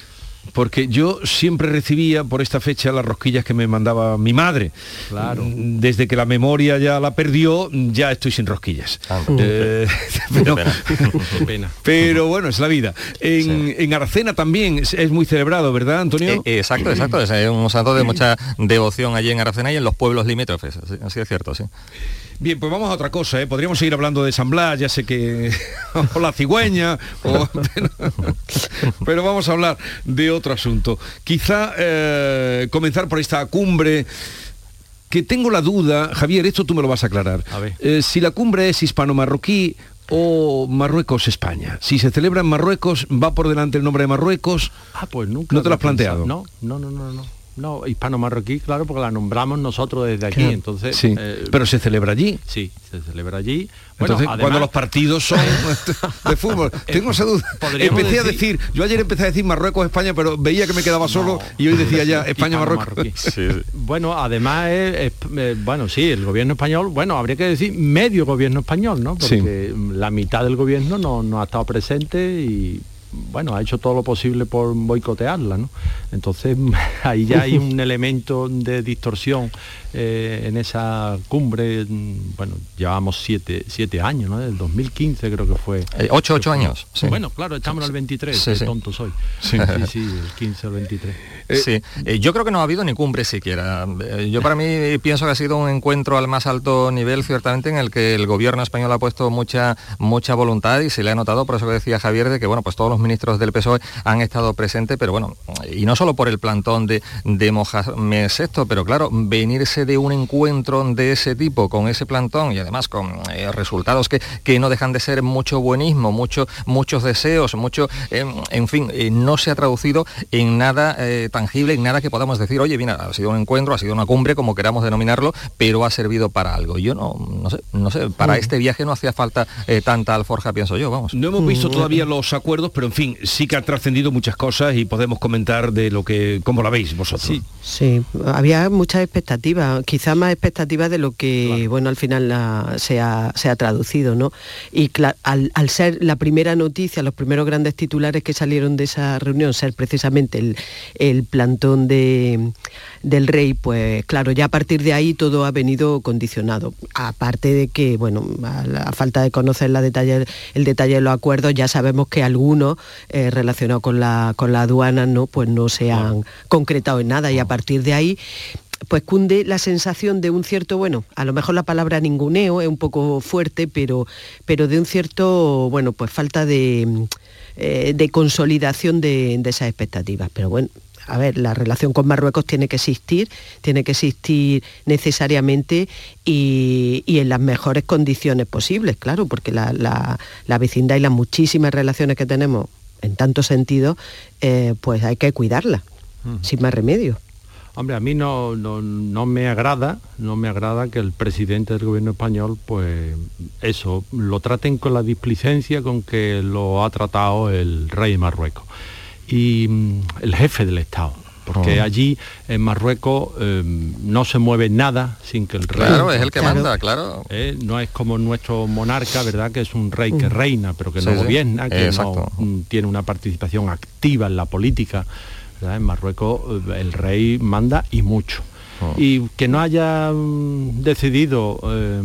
Porque yo siempre recibía por esta fecha las rosquillas que me mandaba mi madre. Claro. Mm, Desde que la memoria ya la perdió, ya estoy sin rosquillas. Eh, pero, pena. pero bueno, es la vida. En, en Aracena también es, es muy celebrado, ¿verdad, Antonio? Eh, exacto, exacto. Es eh, un santo de mucha devoción allí en Aracena y en los pueblos limítrofes. Así, así es cierto, sí. Bien, pues vamos a otra cosa, ¿eh? Podríamos seguir hablando de San Blas, ya sé que... o la cigüeña, o- pero, vamos a hablar de otro asunto. Quizá eh, comenzar por esta cumbre que tengo la duda, Javier, esto tú me lo vas a aclarar. A ver. Eh, si la cumbre es hispano-marroquí o Marruecos-España. Si se celebra en Marruecos, ¿va por delante el nombre de Marruecos? Ah, pues nunca. ¿No te lo has planteado? No, no, no, no, no. No, hispano-marroquí, claro, porque la nombramos nosotros desde aquí, Claro. entonces... Sí, eh, pero se celebra allí. Sí, se celebra allí. Bueno, Entonces, cuando los partidos son de fútbol, tengo esa duda. Empecé a decir- decir, yo ayer empecé a decir Marruecos, España, pero veía que me quedaba solo y hoy decía ya España, Marruecos. Hispano-marroquí. Bueno, además, es- es- eh, bueno, sí, el gobierno español, bueno, habría que decir medio gobierno español, ¿no? Sí. Porque la mitad del gobierno no, no ha estado presente y, bueno, ha hecho todo lo posible por boicotearla, ¿no? Entonces, ahí ya hay un elemento de distorsión eh, en esa cumbre, mm, bueno, llevamos siete, siete años, ¿no? Del 2015 creo que fue. Eh, ocho, ocho años, sí. Bueno, claro, estamos en el 23, Sí, qué sí. tonto soy. Sí. Sí, el 15 o el 23. sí, Eh, yo creo que no ha habido ni cumbre siquiera. Eh, yo para mí pienso que ha sido un encuentro al más alto nivel, ciertamente, en el que el gobierno español ha puesto mucha, mucha voluntad y se le ha notado, por eso que decía Javier, de que bueno, pues todos los ministros del PSOE han estado presentes, pero bueno, y no solo por el plantón de, de Mohamed VI, pero claro, venirse de un encuentro de ese tipo, con ese plantón y además con eh, resultados que, que no dejan de ser mucho buenismo, mucho, muchos deseos, mucho, eh, en fin, eh, no se ha traducido en nada eh, tangible, en nada que podamos decir, oye, mira, ha sido un encuentro, ha sido una cumbre, como queramos denominarlo, pero ha servido para algo. Yo no, no sé, no sé, para Mm. este viaje no hacía falta eh, tanta alforja, pienso yo, vamos. No hemos visto todavía los acuerdos, pero en fin, sí que ha trascendido muchas cosas y podemos comentar de lo que, cómo la veis vosotros. Sí, había muchas expectativas, quizá más expectativas de lo que, bueno, al final la- se, ha, se ha traducido, ¿no? Y al, al ser la primera noticia, los primeros grandes titulares que salieron de esa reunión, ser precisamente el, el plantón de, del rey, pues claro, ya a partir de ahí todo ha venido condicionado. Aparte de que, bueno, a la falta de conocer la detalle, el detalle de los acuerdos, ya sabemos que algunos eh, relacionados con la, con la aduana, ¿no? Pues no se han concretado en nada y a partir de ahí pues cunde la sensación de un cierto, bueno, a lo mejor la palabra ninguneo es un poco fuerte, pero, pero de un cierto, bueno, pues falta de, eh, de consolidación de, de esas expectativas. Pero bueno, a ver, la relación con Marruecos tiene que existir, tiene que existir necesariamente y, y en las mejores condiciones posibles, claro, porque la, la- la vecindad y las muchísimas relaciones que tenemos en tantos sentidos, eh, pues hay que cuidarlas, sin más remedio. Hombre, a mí no, no, no me agrada, no me agrada que el presidente del gobierno español, pues eso, lo traten con la displicencia con que lo ha tratado el rey de Marruecos y mm, el jefe del Estado. Porque Oh. allí en Marruecos eh, no se mueve nada sin que el rey... Claro, es el que Claro. manda, claro. Eh, no es como nuestro monarca, ¿verdad? Que es un rey que Mm. reina, pero que Sí, no sí. gobierna, que no tiene una participación activa en la política. ¿Verdad? En Marruecos eh, el rey manda y mucho. Oh. Y que no haya mm, decidido eh,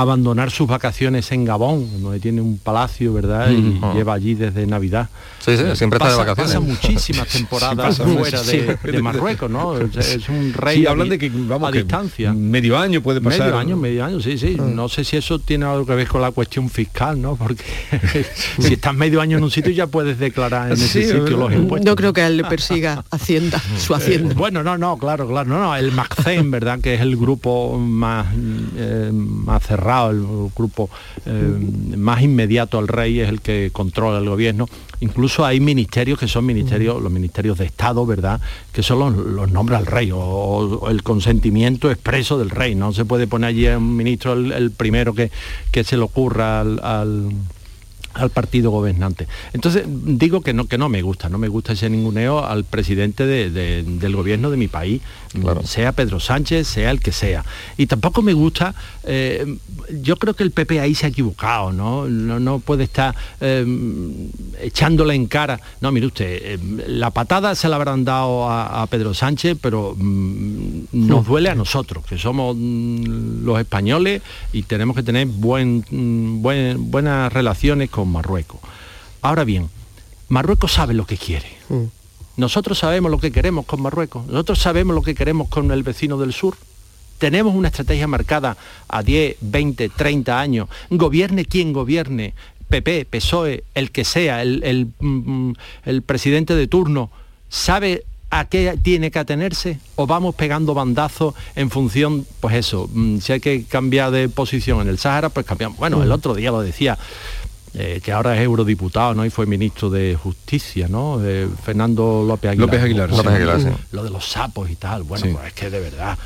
abandonar sus vacaciones en Gabón, donde tiene un palacio, ¿verdad? Y Mm. Oh. lleva allí desde Navidad. Sí, sí, siempre está de vacaciones. Pasa muchísimas temporadas Sí, pasa fuera de, sí. de Marruecos, ¿no? Es, es un rey Sí, a hablan de que, vamos, a que distancia. medio año puede pasar. Medio año, medio año, sí, sí. No sé si eso tiene algo que ver con la cuestión fiscal, ¿no? Porque si estás medio año en un sitio ya puees declarar en ese es sitio verdad. los impuestos. No creo que a él le persiga Hacienda, su Hacienda. Eh, bueno, no, no, claro, claro. No, no, el MACCEN, ¿verdad? Que es el grupo más, eh, más cerrado, el grupo eh, más inmediato al rey, es el que controla el gobierno. Incluso hay ministerios que son ministerios, los ministerios de Estado, ¿verdad? Que son los, los nombra el rey o, o el consentimiento expreso del rey. No se puede poner allí a un ministro el, el primero que, que se le ocurra al- al al partido gobernante. Entonces digo que no, que no me gusta, no me gusta ese ninguneo al presidente de- de- del gobierno de mi país, sea Pedro Sánchez, sea el que sea. Y tampoco me gusta, eh, yo creo que el PP ahí se ha equivocado, ¿no? No, no puede estar eh, echándole en cara. No, mire usted, eh, la patada se la habrán dado a, a Pedro Sánchez, pero mm, nos duele a nosotros, que somos mm, los españoles y tenemos que tener buen, mm, buen- buenas relaciones con Marruecos. Ahora bien, Marruecos sabe lo que quiere. Nosotros sabemos lo que queremos con Marruecos. Nosotros sabemos lo que queremos con el vecino del sur. Tenemos una estrategia marcada a 10, 20, 30 años. Gobierne quien gobierne, PP, PSOE, el que sea, el, el, mm, el presidente de turno, sabe a qué tiene que atenerse o vamos pegando bandazos en función, pues eso, mm, si hay que cambiar de posición en el Sáhara, pues cambiamos. Bueno, el otro día lo decía, eh, que ahora es eurodiputado, ¿no? Y fue ministro de Justicia, ¿no? Eh, Fernando López Aguilar. López Aguilar. López Aguilar, sí. Lo de los sapos y tal. Bueno, Sí. pues es que de verdad.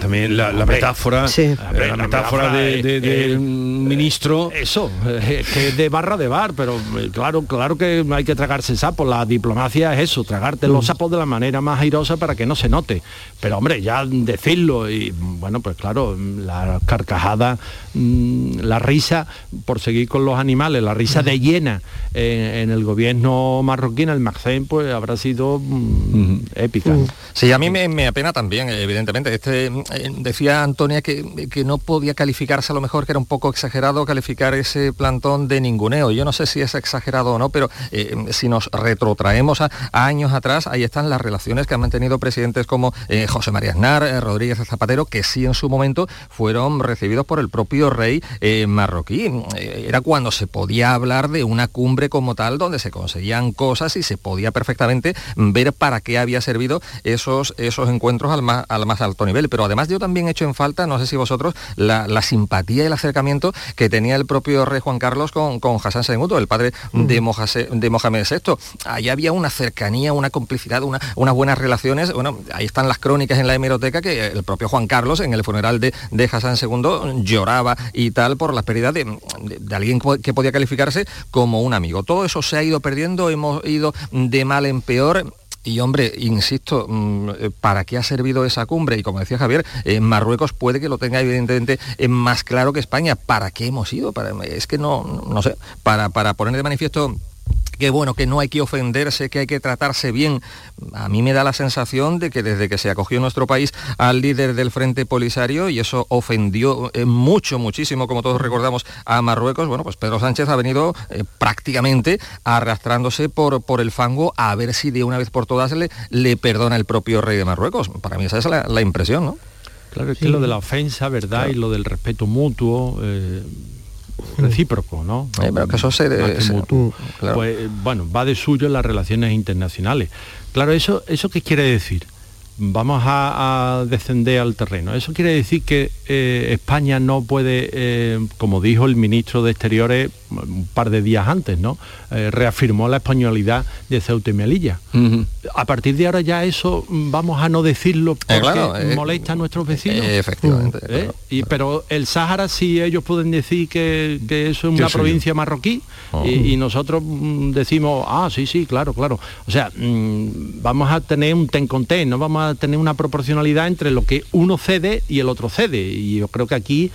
También la, metáfora, sí. la, metáfora de, de- ministro. Eso, eh, que es de barra de bar, pero eh, claro, claro que hay que tragarse sapos. La diplomacia es eso, tragarte Mm. los sapos de la manera más airosa para que no se note. Pero hombre, ya decirlo y bueno, pues claro, la carcajada, mm, la risa, por seguir con los animales, la risa de hiena eh, en el gobierno marroquí, en el Magzen, pues habrá sido mm, épica. Sí, a mí me, me apena también, evidentemente. Este, eh, decía Antonia que, que no podía calificarse a lo mejor, que era un poco exagerado calificar ese plantón de ninguneo. Yo no sé si es exagerado o no, pero eh, si nos retrotraemos a, años atrás, ahí están las relaciones que han mantenido presidentes como eh, José María Aznar, eh, Rodríguez Zapatero, que sí en su momento fueron recibidos por el propio rey eh, marroquí. Eh, Era cuando se podía hablar de una cumbre como tal, donde se conseguían cosas y se podía perfectamente ver para qué había servido esos, esos encuentros al más, al más alto nivel. Pero además yo también he hecho en falta, no sé si vosotros, la, la simpatía y el acercamiento que tenía el propio rey Juan Carlos con, con Hassan II, el padre de, Mojase- de Mohamed VI. Ahí había una cercanía, una complicidad, una- unas buenas relaciones. Bueno, ahí están las crónicas en la hemeroteca que el propio Juan Carlos en el funeral de, de Hassan II lloraba y tal por la pérdida de, de- de alguien que podía calificarse como un amigo. Todo eso se ha ido perdiendo, hemos ido de mal en peor. Y hombre, insisto, mm, eh, ¿para qué ha servido esa cumbre? Y como decía Javier, eh, Marruecos puede que lo tenga evidentemente eh, más claro que España. ¿Para qué hemos ido? Es que no, no sé, para, para poner de manifiesto que bueno, que no hay que ofenderse, que hay que tratarse bien. A mí me da la sensación de que desde que se acogió nuestro país al líder del Frente Polisario, y eso ofendió eh, mucho, muchísimo, como todos recordamos, a Marruecos, bueno, pues Pedro Sánchez ha venido eh, prácticamente arrastrándose por, por el fango a ver si de una vez por todas le, le perdona el propio rey de Marruecos. Para mí esa es la, la impresión, ¿no? Claro, es que lo de la ofensa, ¿verdad? Y lo del respeto mutuo, eh, recíproco, ¿no? Eh, pero que eso se- se- claro. Pues bueno, va de suyo en las relaciones internacionales. Claro, eso, ¿eso qué quiere decir? Vamos a, a descender al terreno. Eso quiere decir que eh, España no puede, eh, como dijo el ministro de Exteriores un par de días antes, ¿no? Eh, reafirmó la españolidad de Ceuta y Melilla. A partir de ahora ya eso mm, vamos a no decirlo porque Eh, claro, eh, molesta a nuestros vecinos. efectivamente. Y, pero el Sáhara sí ellos pueden decir que, que eso es una provincia marroquí Oh. y, y nosotros mm, decimos, ah, sí, sí, claro, claro. O sea, mm, vamos a tener un ten con ten, no vamos a tener una proporcionalidad entre lo que uno cede y el otro cede. Y yo creo que aquí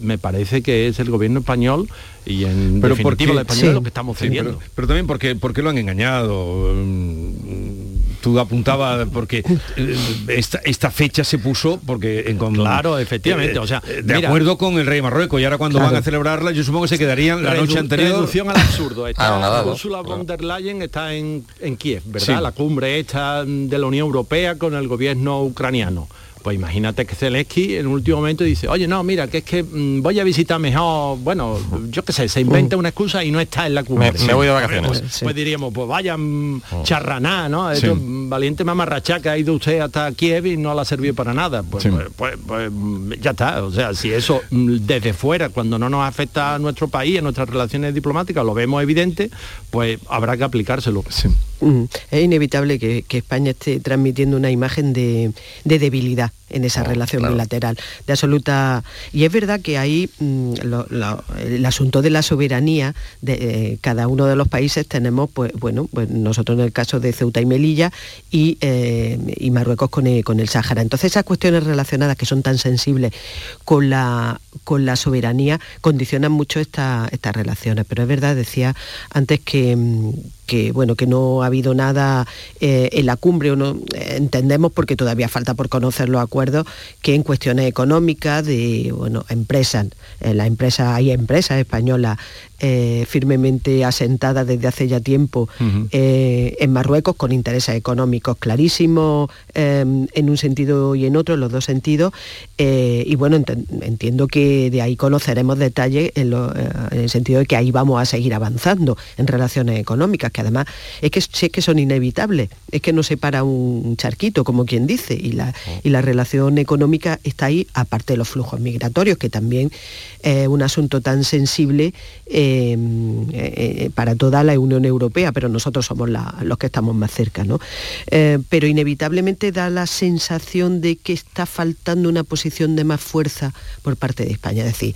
me parece que es el gobierno español y en Pero definitiva porque españoles lo que estamos Sí, cediendo. pero, pero también porque, porque lo han engañado. Mm, Tú apuntabas porque eh, esta, esta fecha se puso porque en con- Claro, efectivamente, o sea, de mira- acuerdo con el rey Marruecos y ahora cuando Claro. van a celebrarla yo supongo que se quedarían la noche anterior Reducción al absurdo. Está Ah, nada, ¿no? Ursula von der Leyen está en, en Kiev, ¿verdad? Sí. La cumbre esta de la Unión Europea con el gobierno ucraniano. Pues imagínate que Zelensky en un último momento dice, oye, no, mira, que es que mm, voy a visitar mejor, bueno, yo qué sé, se inventa una excusa y no está en la cumbre. Me- me voy de vacaciones. Pues, Sí. pues diríamos, pues vaya mm, Oh. charraná, ¿no? Esto, Sí. mm, valiente mamarrachá que ha ido usted hasta Kiev y no le ha servido para nada. Pues, Sí. pues, pues- pues, mm, ya está. O sea, si eso mm, desde fuera, cuando no nos afecta a nuestro país, a nuestras relaciones diplomáticas, lo vemos evidente, pues habrá que aplicárselo. Mm, es inevitable que, España esté transmitiendo una imagen de, debilidad en esa oh, relación bilateral, de absoluta... Y es verdad que ahí mm, el asunto de la soberanía de eh, cada uno de los países tenemos, pues bueno, pues nosotros en el caso de Ceuta y Melilla y, eh, Marruecos con el, con el Sáhara. Entonces esas cuestiones relacionadas que son tan sensibles con la, con la soberanía condicionan mucho estas relaciones. Pero es verdad, decía antes que, mm, que bueno que no ha habido nada eh, en la cumbre o no entendemos porque todavía falta por conocer los acuerdos que en cuestiones económicas de bueno empresas en la empresa hay empresas españolas eh, firmemente asentada desde hace ya tiempo eh, en Marruecos con intereses económicos clarísimos em, en un sentido y en otro, en los dos sentidos. Eh, y bueno, entiendo que de ahí conoceremos detalles en, el sentido de que ahí vamos a seguir avanzando en relaciones económicas, que además es que sé que son inevitables, es que no se para un charquito, como quien dice, y la, oh. y la relación económica está ahí, aparte de los flujos migratorios, que también es un asunto tan sensible. Em, eh, eh, para toda la Unión Europea, pero nosotros somos los que estamos más cerca. ¿no? Eh, pero inevitablemente da la sensación de que está faltando una posición de más fuerza por parte de España. Es decir,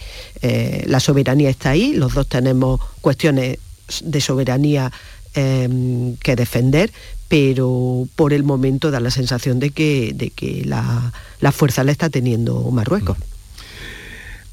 la soberanía está ahí, los dos tenemos cuestiones de soberanía em, que defender, pero por el momento da la sensación de que, de que la, la fuerza la está teniendo Marruecos.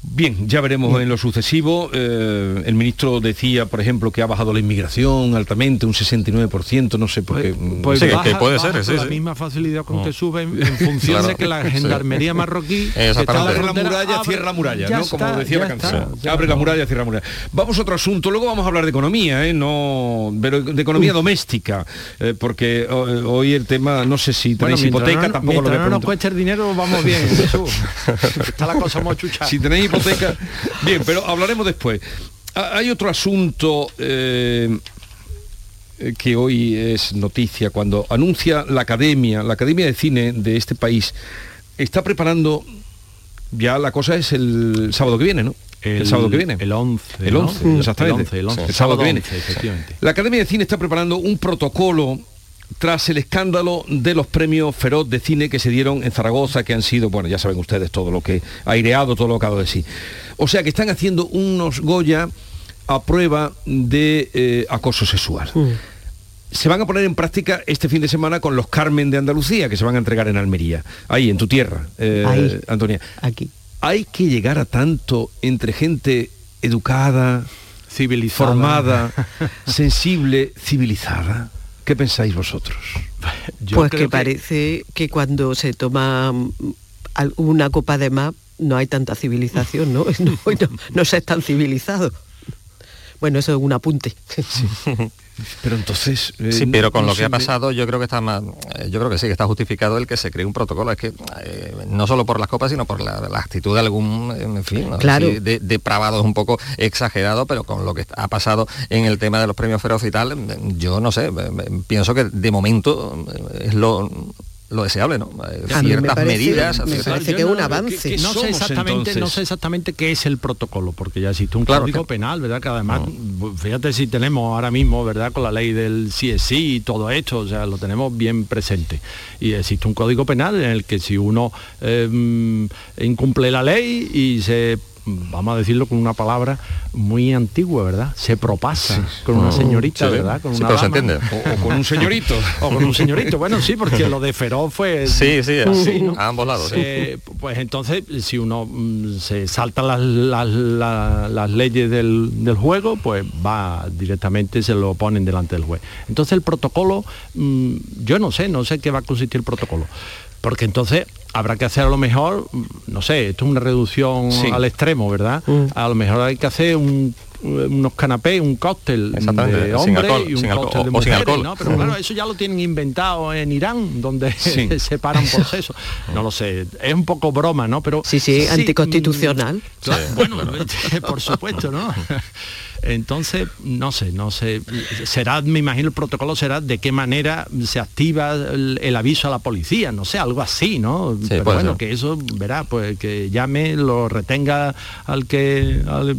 Bien, ya veremos en lo sucesivo. Eh, el ministro decía, por ejemplo, que ha bajado la inmigración altamente, un 69%, no sé por qué. Pues, pues que puede ser, sí, la misma facilidad con que sube en, función de que la gendarmería marroquí abre la muralla, cierra la muralla, ¿no? Como decía la canción. abre la muralla, cierra la muralla. Vamos a otro asunto, luego vamos a hablar de economía, ¿eh? No, pero de economía doméstica, eh, porque hoy el tema, no sé si tenéis hipoteca, tampoco lo no nos cueste el dinero, vamos bien, Está la cosa muy chucha. Si tenéis hipoteca. Bien, pero hablaremos después. Hay otro asunto eh, que hoy es noticia cuando anuncia la Academia, la Academia de Cine de este país, está preparando, ya la cosa es el sábado que viene, ¿no? El, sábado que viene. El 11. El 11, exactamente. El, sábado, que viene. La Academia de Cine está preparando un protocolo tras el escándalo de los premios Feroz de cine que se dieron en Zaragoza, que han sido, bueno, ya saben ustedes todo lo que ha aireado, todo lo que ha dado de sí. O sea que están haciendo unos Goya a prueba de eh, acoso sexual. Mm. Se van a poner en práctica este fin de semana con los Carmen de Andalucía, que se van a entregar en Almería, ahí, en tu tierra, eh, Antonia. Aquí. Hay que llegar a tanto entre gente educada, civilizada, formada, sensible, civilizada. ¿Qué pensáis vosotros? pues que, parece que cuando se toma una copa de más no hay tanta civilización, ¿no? No, se es tan civilizado. Bueno, eso es un apunte. Pero entonces... Eh, sí, pero con lo que ha pasado yo creo que está más... Eh, yo creo que sí, que está justificado el que se cree un protocolo. Es que eh, no solo por las copas, sino por la, actitud de algún, en fin, de, depravado es un poco exagerado, pero con lo que ha pasado en el tema de los premios feroz y tal, yo no sé, pienso que de momento es lo lo deseable, ¿no? Eh, ciertas medidas. Me parece que es un avance. no, sé exactamente, no sé exactamente qué es el protocolo, porque ya existe un código penal, ¿verdad? Que además, fíjate si tenemos ahora mismo, ¿verdad? Con la ley del CSI y todo esto, o sea, lo tenemos bien presente. Y existe un código penal en el que si uno em, incumple la ley y se vamos a decirlo con una palabra muy antigua, ¿verdad? Se propasa con una oh, señorita, ¿verdad? Con una se entiende. O, con un señorito. o con un señorito. Bueno, sí, porque lo de feroz fue... Sí, sí, así, a ambos lados. pues entonces, si uno mm, se salta las, las, leyes del, juego, pues va directamente, se lo ponen delante del juez. Entonces el protocolo, mm, yo no sé, no sé qué va a consistir el protocolo porque entonces habrá que hacer a lo mejor, no sé, esto es una reducción al extremo, ¿verdad? Mm. A lo mejor hay que hacer unos canapés, un cóctel de hombre y un cóctel de mujeres, ¿no? Pero claro, eso ya lo tienen inventado en Irán, donde se separan por sexo. No lo sé, es un poco broma, ¿no? Pero sí, sí, anticonstitucional. bueno, por supuesto, ¿no? Entonces, no sé, no sé, será, me imagino el protocolo será de qué manera se activa el, aviso a la policía, no sé, algo así, ¿no? Pero bueno, que eso, verá, pues que llame, lo retenga al que al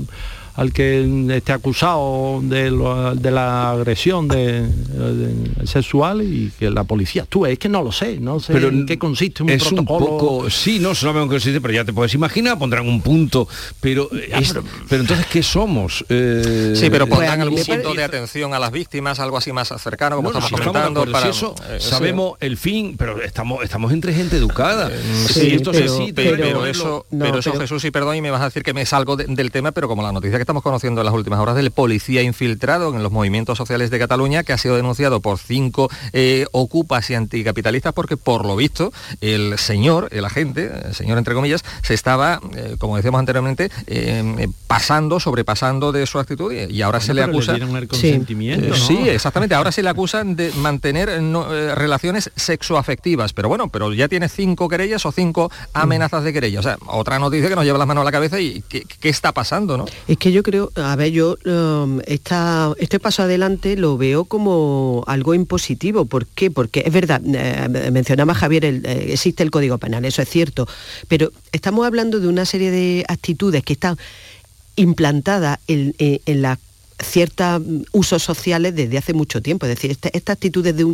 que esté acusado de, lo- de la agresión de, de- sexual y que la policía actúe. Es que no lo sé, no sé en qué consiste un es protocolo. un poco sí no sabemos en qué consiste pero ya te puedes imaginar pondrán un punto pero es- pero, entonces qué somos Eh, Sí, pero pues, pondrán mí algún punto de atención a las víctimas, algo así más cercano, como No, no, estamos si comentando. para, si eso eh, sí. sabemos el fin pero estamos estamos entre gente educada Sí, si esto pero, es así pero, eso, pero eso Jesús, y perdón, y me vas a decir que me salgo de- del tema, pero como la noticia que estamos conociendo en las últimas horas del policía infiltrado en los movimientos sociales de Cataluña, que ha sido denunciado por cinco eh, ocupas y anticapitalistas, porque por lo visto el señor, el agente, el señor entre comillas, se estaba, eh, como decíamos anteriormente, eh, pasando, sobrepasando de su actitud y, y ahora se le acusa... dieron el consentimiento, ¿no? sí, exactamente. Ahora se le acusan de mantener no, eh, relaciones sexoafectivas, pero bueno, pero ya tiene cinco querellas o cinco amenazas de querella. O sea, otra noticia que nos lleva las manos a la cabeza y ¿qué, qué está pasando, no? Es que yo creo, a ver, yo um, esta- este paso adelante lo veo como algo impositivo. ¿Por qué? Porque es verdad, eh, mencionaba Javier, eh, existe el Código Penal, eso es cierto, pero estamos hablando de una serie de actitudes que están implantadas en, en, en la ciertos usos sociales desde hace mucho tiempo. Es decir, esta, esta actitudes de un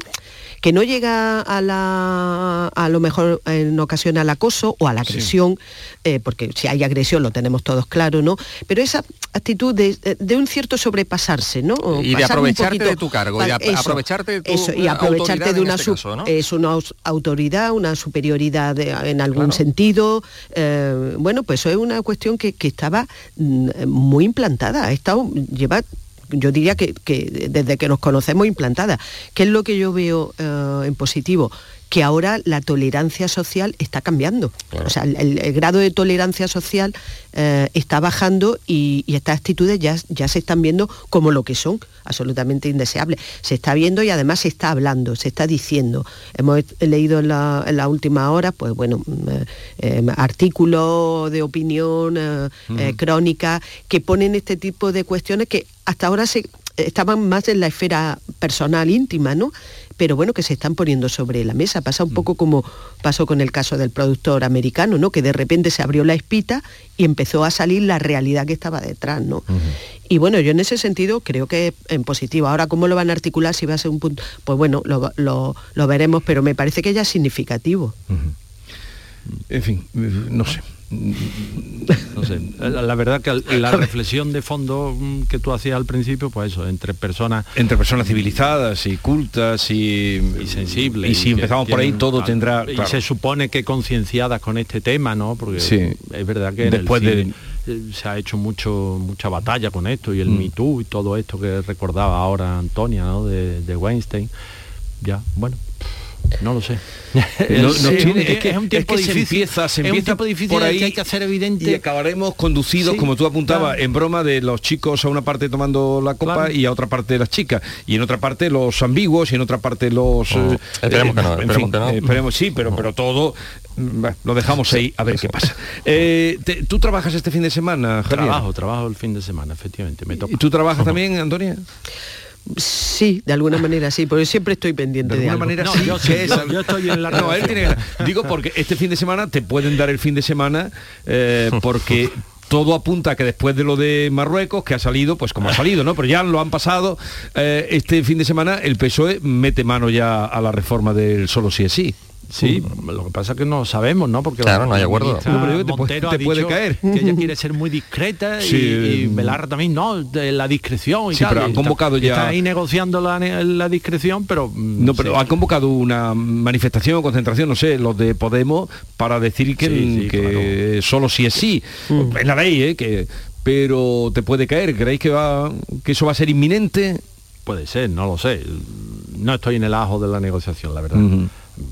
que no llega a la a lo mejor en ocasiones al acoso o a la agresión, eh, porque si hay agresión lo tenemos todos claro, ¿no? Pero esa actitud de, de un cierto sobrepasarse, ¿no? O Y de aprovecharte poquito- de tu cargo, y ap- aprovecharte de tu eso, y aprovecharte de una este su- caso, ¿no? es una autoridad, una superioridad de- en algún sentido. eh, bueno, pues eso es una cuestión que, que estaba mm, muy implantada, ha estado, lleva yo diría que, desde que nos conocemos implantada. ¿Qué es lo que yo veo eh, en positivo? Que ahora la tolerancia social está cambiando. O sea, el, grado de tolerancia social eh, está bajando y, y estas actitudes ya, ya se están viendo como lo que son, absolutamente indeseables. Se está viendo y además se está hablando, se está diciendo. Hemos leído en la, en las últimas horas, pues bueno, mm, eh, eh, artículos de opinión, eh, eh, crónicas, que ponen este tipo de cuestiones que hasta ahora se estaban más en la esfera personal, íntima, ¿no? Pero bueno, que se están poniendo sobre la mesa. Pasa un poco como pasó con el caso del productor americano, ¿no? Que de repente se abrió la espita y empezó a salir la realidad que estaba detrás, ¿no? Y bueno, yo en ese sentido creo que es en positivo. Ahora, ¿cómo lo van a articular? Si va a ser un punto, pues bueno, lo, lo- lo veremos, pero me parece que ya es significativo. en fin no sé No sé, la verdad que la reflexión de fondo mm, que tú hacías al principio, pues eso, entre personas... entre personas civilizadas y cultas y, sensibles. y si empezamos por ahí todo tendrá Y claro. se supone que concienciadas con este tema, ¿no? Porque Sí. es verdad que en Después el de- cine, eh, se ha hecho mucho mucha batalla con esto y el Mm. Me Too y todo esto que recordaba ahora Antonia, ¿no? De, de Weinstein. Ya, bueno, no lo sé. No- no Sí, es, tiene- un, es que- es un es tiempo se difícil. empieza- se es un empieza tiempo difícil por ahí que hay que hacer evidente. y acabaremos conducidos, Sí, como tú apuntabas, claro. en broma de los chicos a una parte tomando la copa y a otra parte las chicas. Y en otra parte los ambiguos y en otra parte los... Oh, eh, esperemos que no, en esperemos fin, que no. eh, esperemos, sí, pero, pero todo... mm, bueno, lo dejamos ahí a ver qué pasa. Eh, te- ¿Tú trabajas este fin de semana, Javier? Trabajo, trabajo el fin de semana, efectivamente. Me toca. ¿Y tú trabajas también, Antonia? Sí, de alguna manera sí, porque siempre estoy pendiente De de, alguna algo. manera sí, yo sí, es yo- estoy en la No, él tiene Digo porque este fin de semana te pueden dar el fin de semana eh, porque todo apunta a que después de lo de Marruecos, que ha salido, pues como ha salido, ¿no? Pero ya lo han pasado, eh, este fin de semana el PSOE mete mano ya a la reforma del solo si es sí. Sí, lo que pasa es que no sabemos, ¿no? Porque Claro, la no hay acuerdo. No, pero te Montero te puede caer. Que ella quiere ser muy discreta y- Sí, y, eh, velar también, no, de la discreción y Sí, tal. pero han Y está- convocado ya- Está ahí negociando la, la discreción, pero... mm, No, pero sí. han convocado una manifestación o concentración, no sé, los de Podemos, para decir que, Sí, sí, que solo si es sí. Es la ley, ¿eh? Que, pero te puede caer. ¿Creéis que, va, que eso va a ser inminente? Puede ser, no lo sé. No estoy en el ajo de la negociación, la verdad.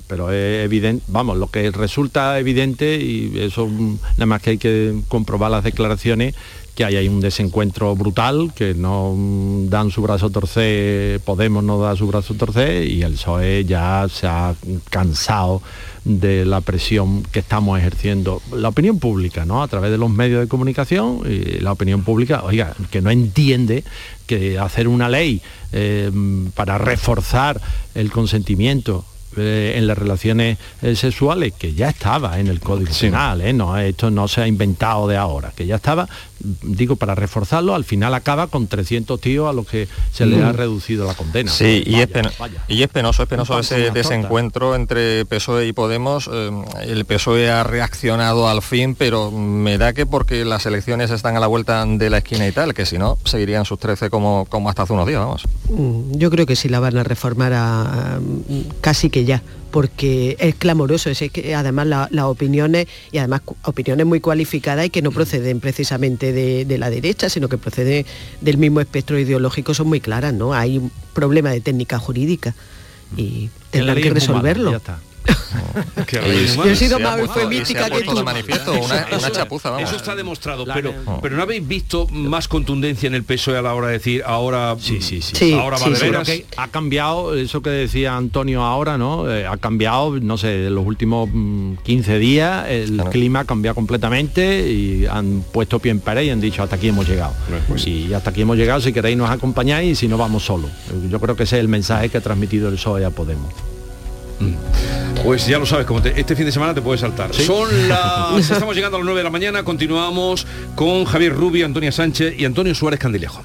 Pero es evidente, vamos, lo que resulta evidente, y eso mm, nada más que hay que comprobar las declaraciones, que hay ahí un desencuentro brutal, que no mm, dan su brazo a torcer, Podemos no da su brazo a torcer, y el PSOE ya se ha cansado de la presión que estamos ejerciendo la opinión pública, ¿no? A través de los medios de comunicación y la opinión pública, oiga, que no entiende que hacer una ley eh, para reforzar el consentimiento eh, en las relaciones eh, sexuales, que ya estaba en el Código Penal, ¿eh? no, esto no se ha inventado de ahora, que ya estaba, digo, para reforzarlo, al final acaba con 300 tíos a los que se les ha Mm. reducido la condena. Sí, y, Vaya, es y es penoso, es penoso ese desencuentro entre PSOE y Podemos. Eh, el PSOE ha reaccionado al fin, pero me da que porque las elecciones están a la vuelta de la esquina y tal, que si no, seguirían sus 13 como, como hasta hace unos días, vamos. Mm, Yo creo que sí la van a reformar a- a- casi que ya, porque es clamoroso, es que además la- las opiniones, y además opiniones muy cualificadas y que no proceden precisamente de, de la derecha, sino que proceden del mismo espectro ideológico, son muy claras, ¿no? Hay un problema de técnica jurídica y tendrán que resolverlo. Y Yo he sido más eufemística que tú. de manifiesto una, una chapuza, vamos. Eso está demostrado, pero, Oh. pero ¿no habéis visto más contundencia en el PSOE a la hora de decir ahora Sí, sí, sí. Sí, ahora va sí, de sí. veras? Que ha cambiado eso que decía Antonio ahora, ¿no? Eh, ha cambiado, no sé, en los últimos mm, 15 días el Claro. clima ha cambiado completamente y han puesto pie en pared y han dicho hasta aquí hemos llegado. y hasta aquí hemos llegado, si queréis nos acompañáis y si no vamos solos. Yo creo que ese es el mensaje que ha transmitido el PSOE a Podemos. Pues ya lo sabes, como te- este fin de semana te puedes saltar. Sí. Son las... Estamos llegando a las 9 de la mañana, continuamos con Javier Rubio, Antonia Sánchez y Antonio Suárez Candilejo.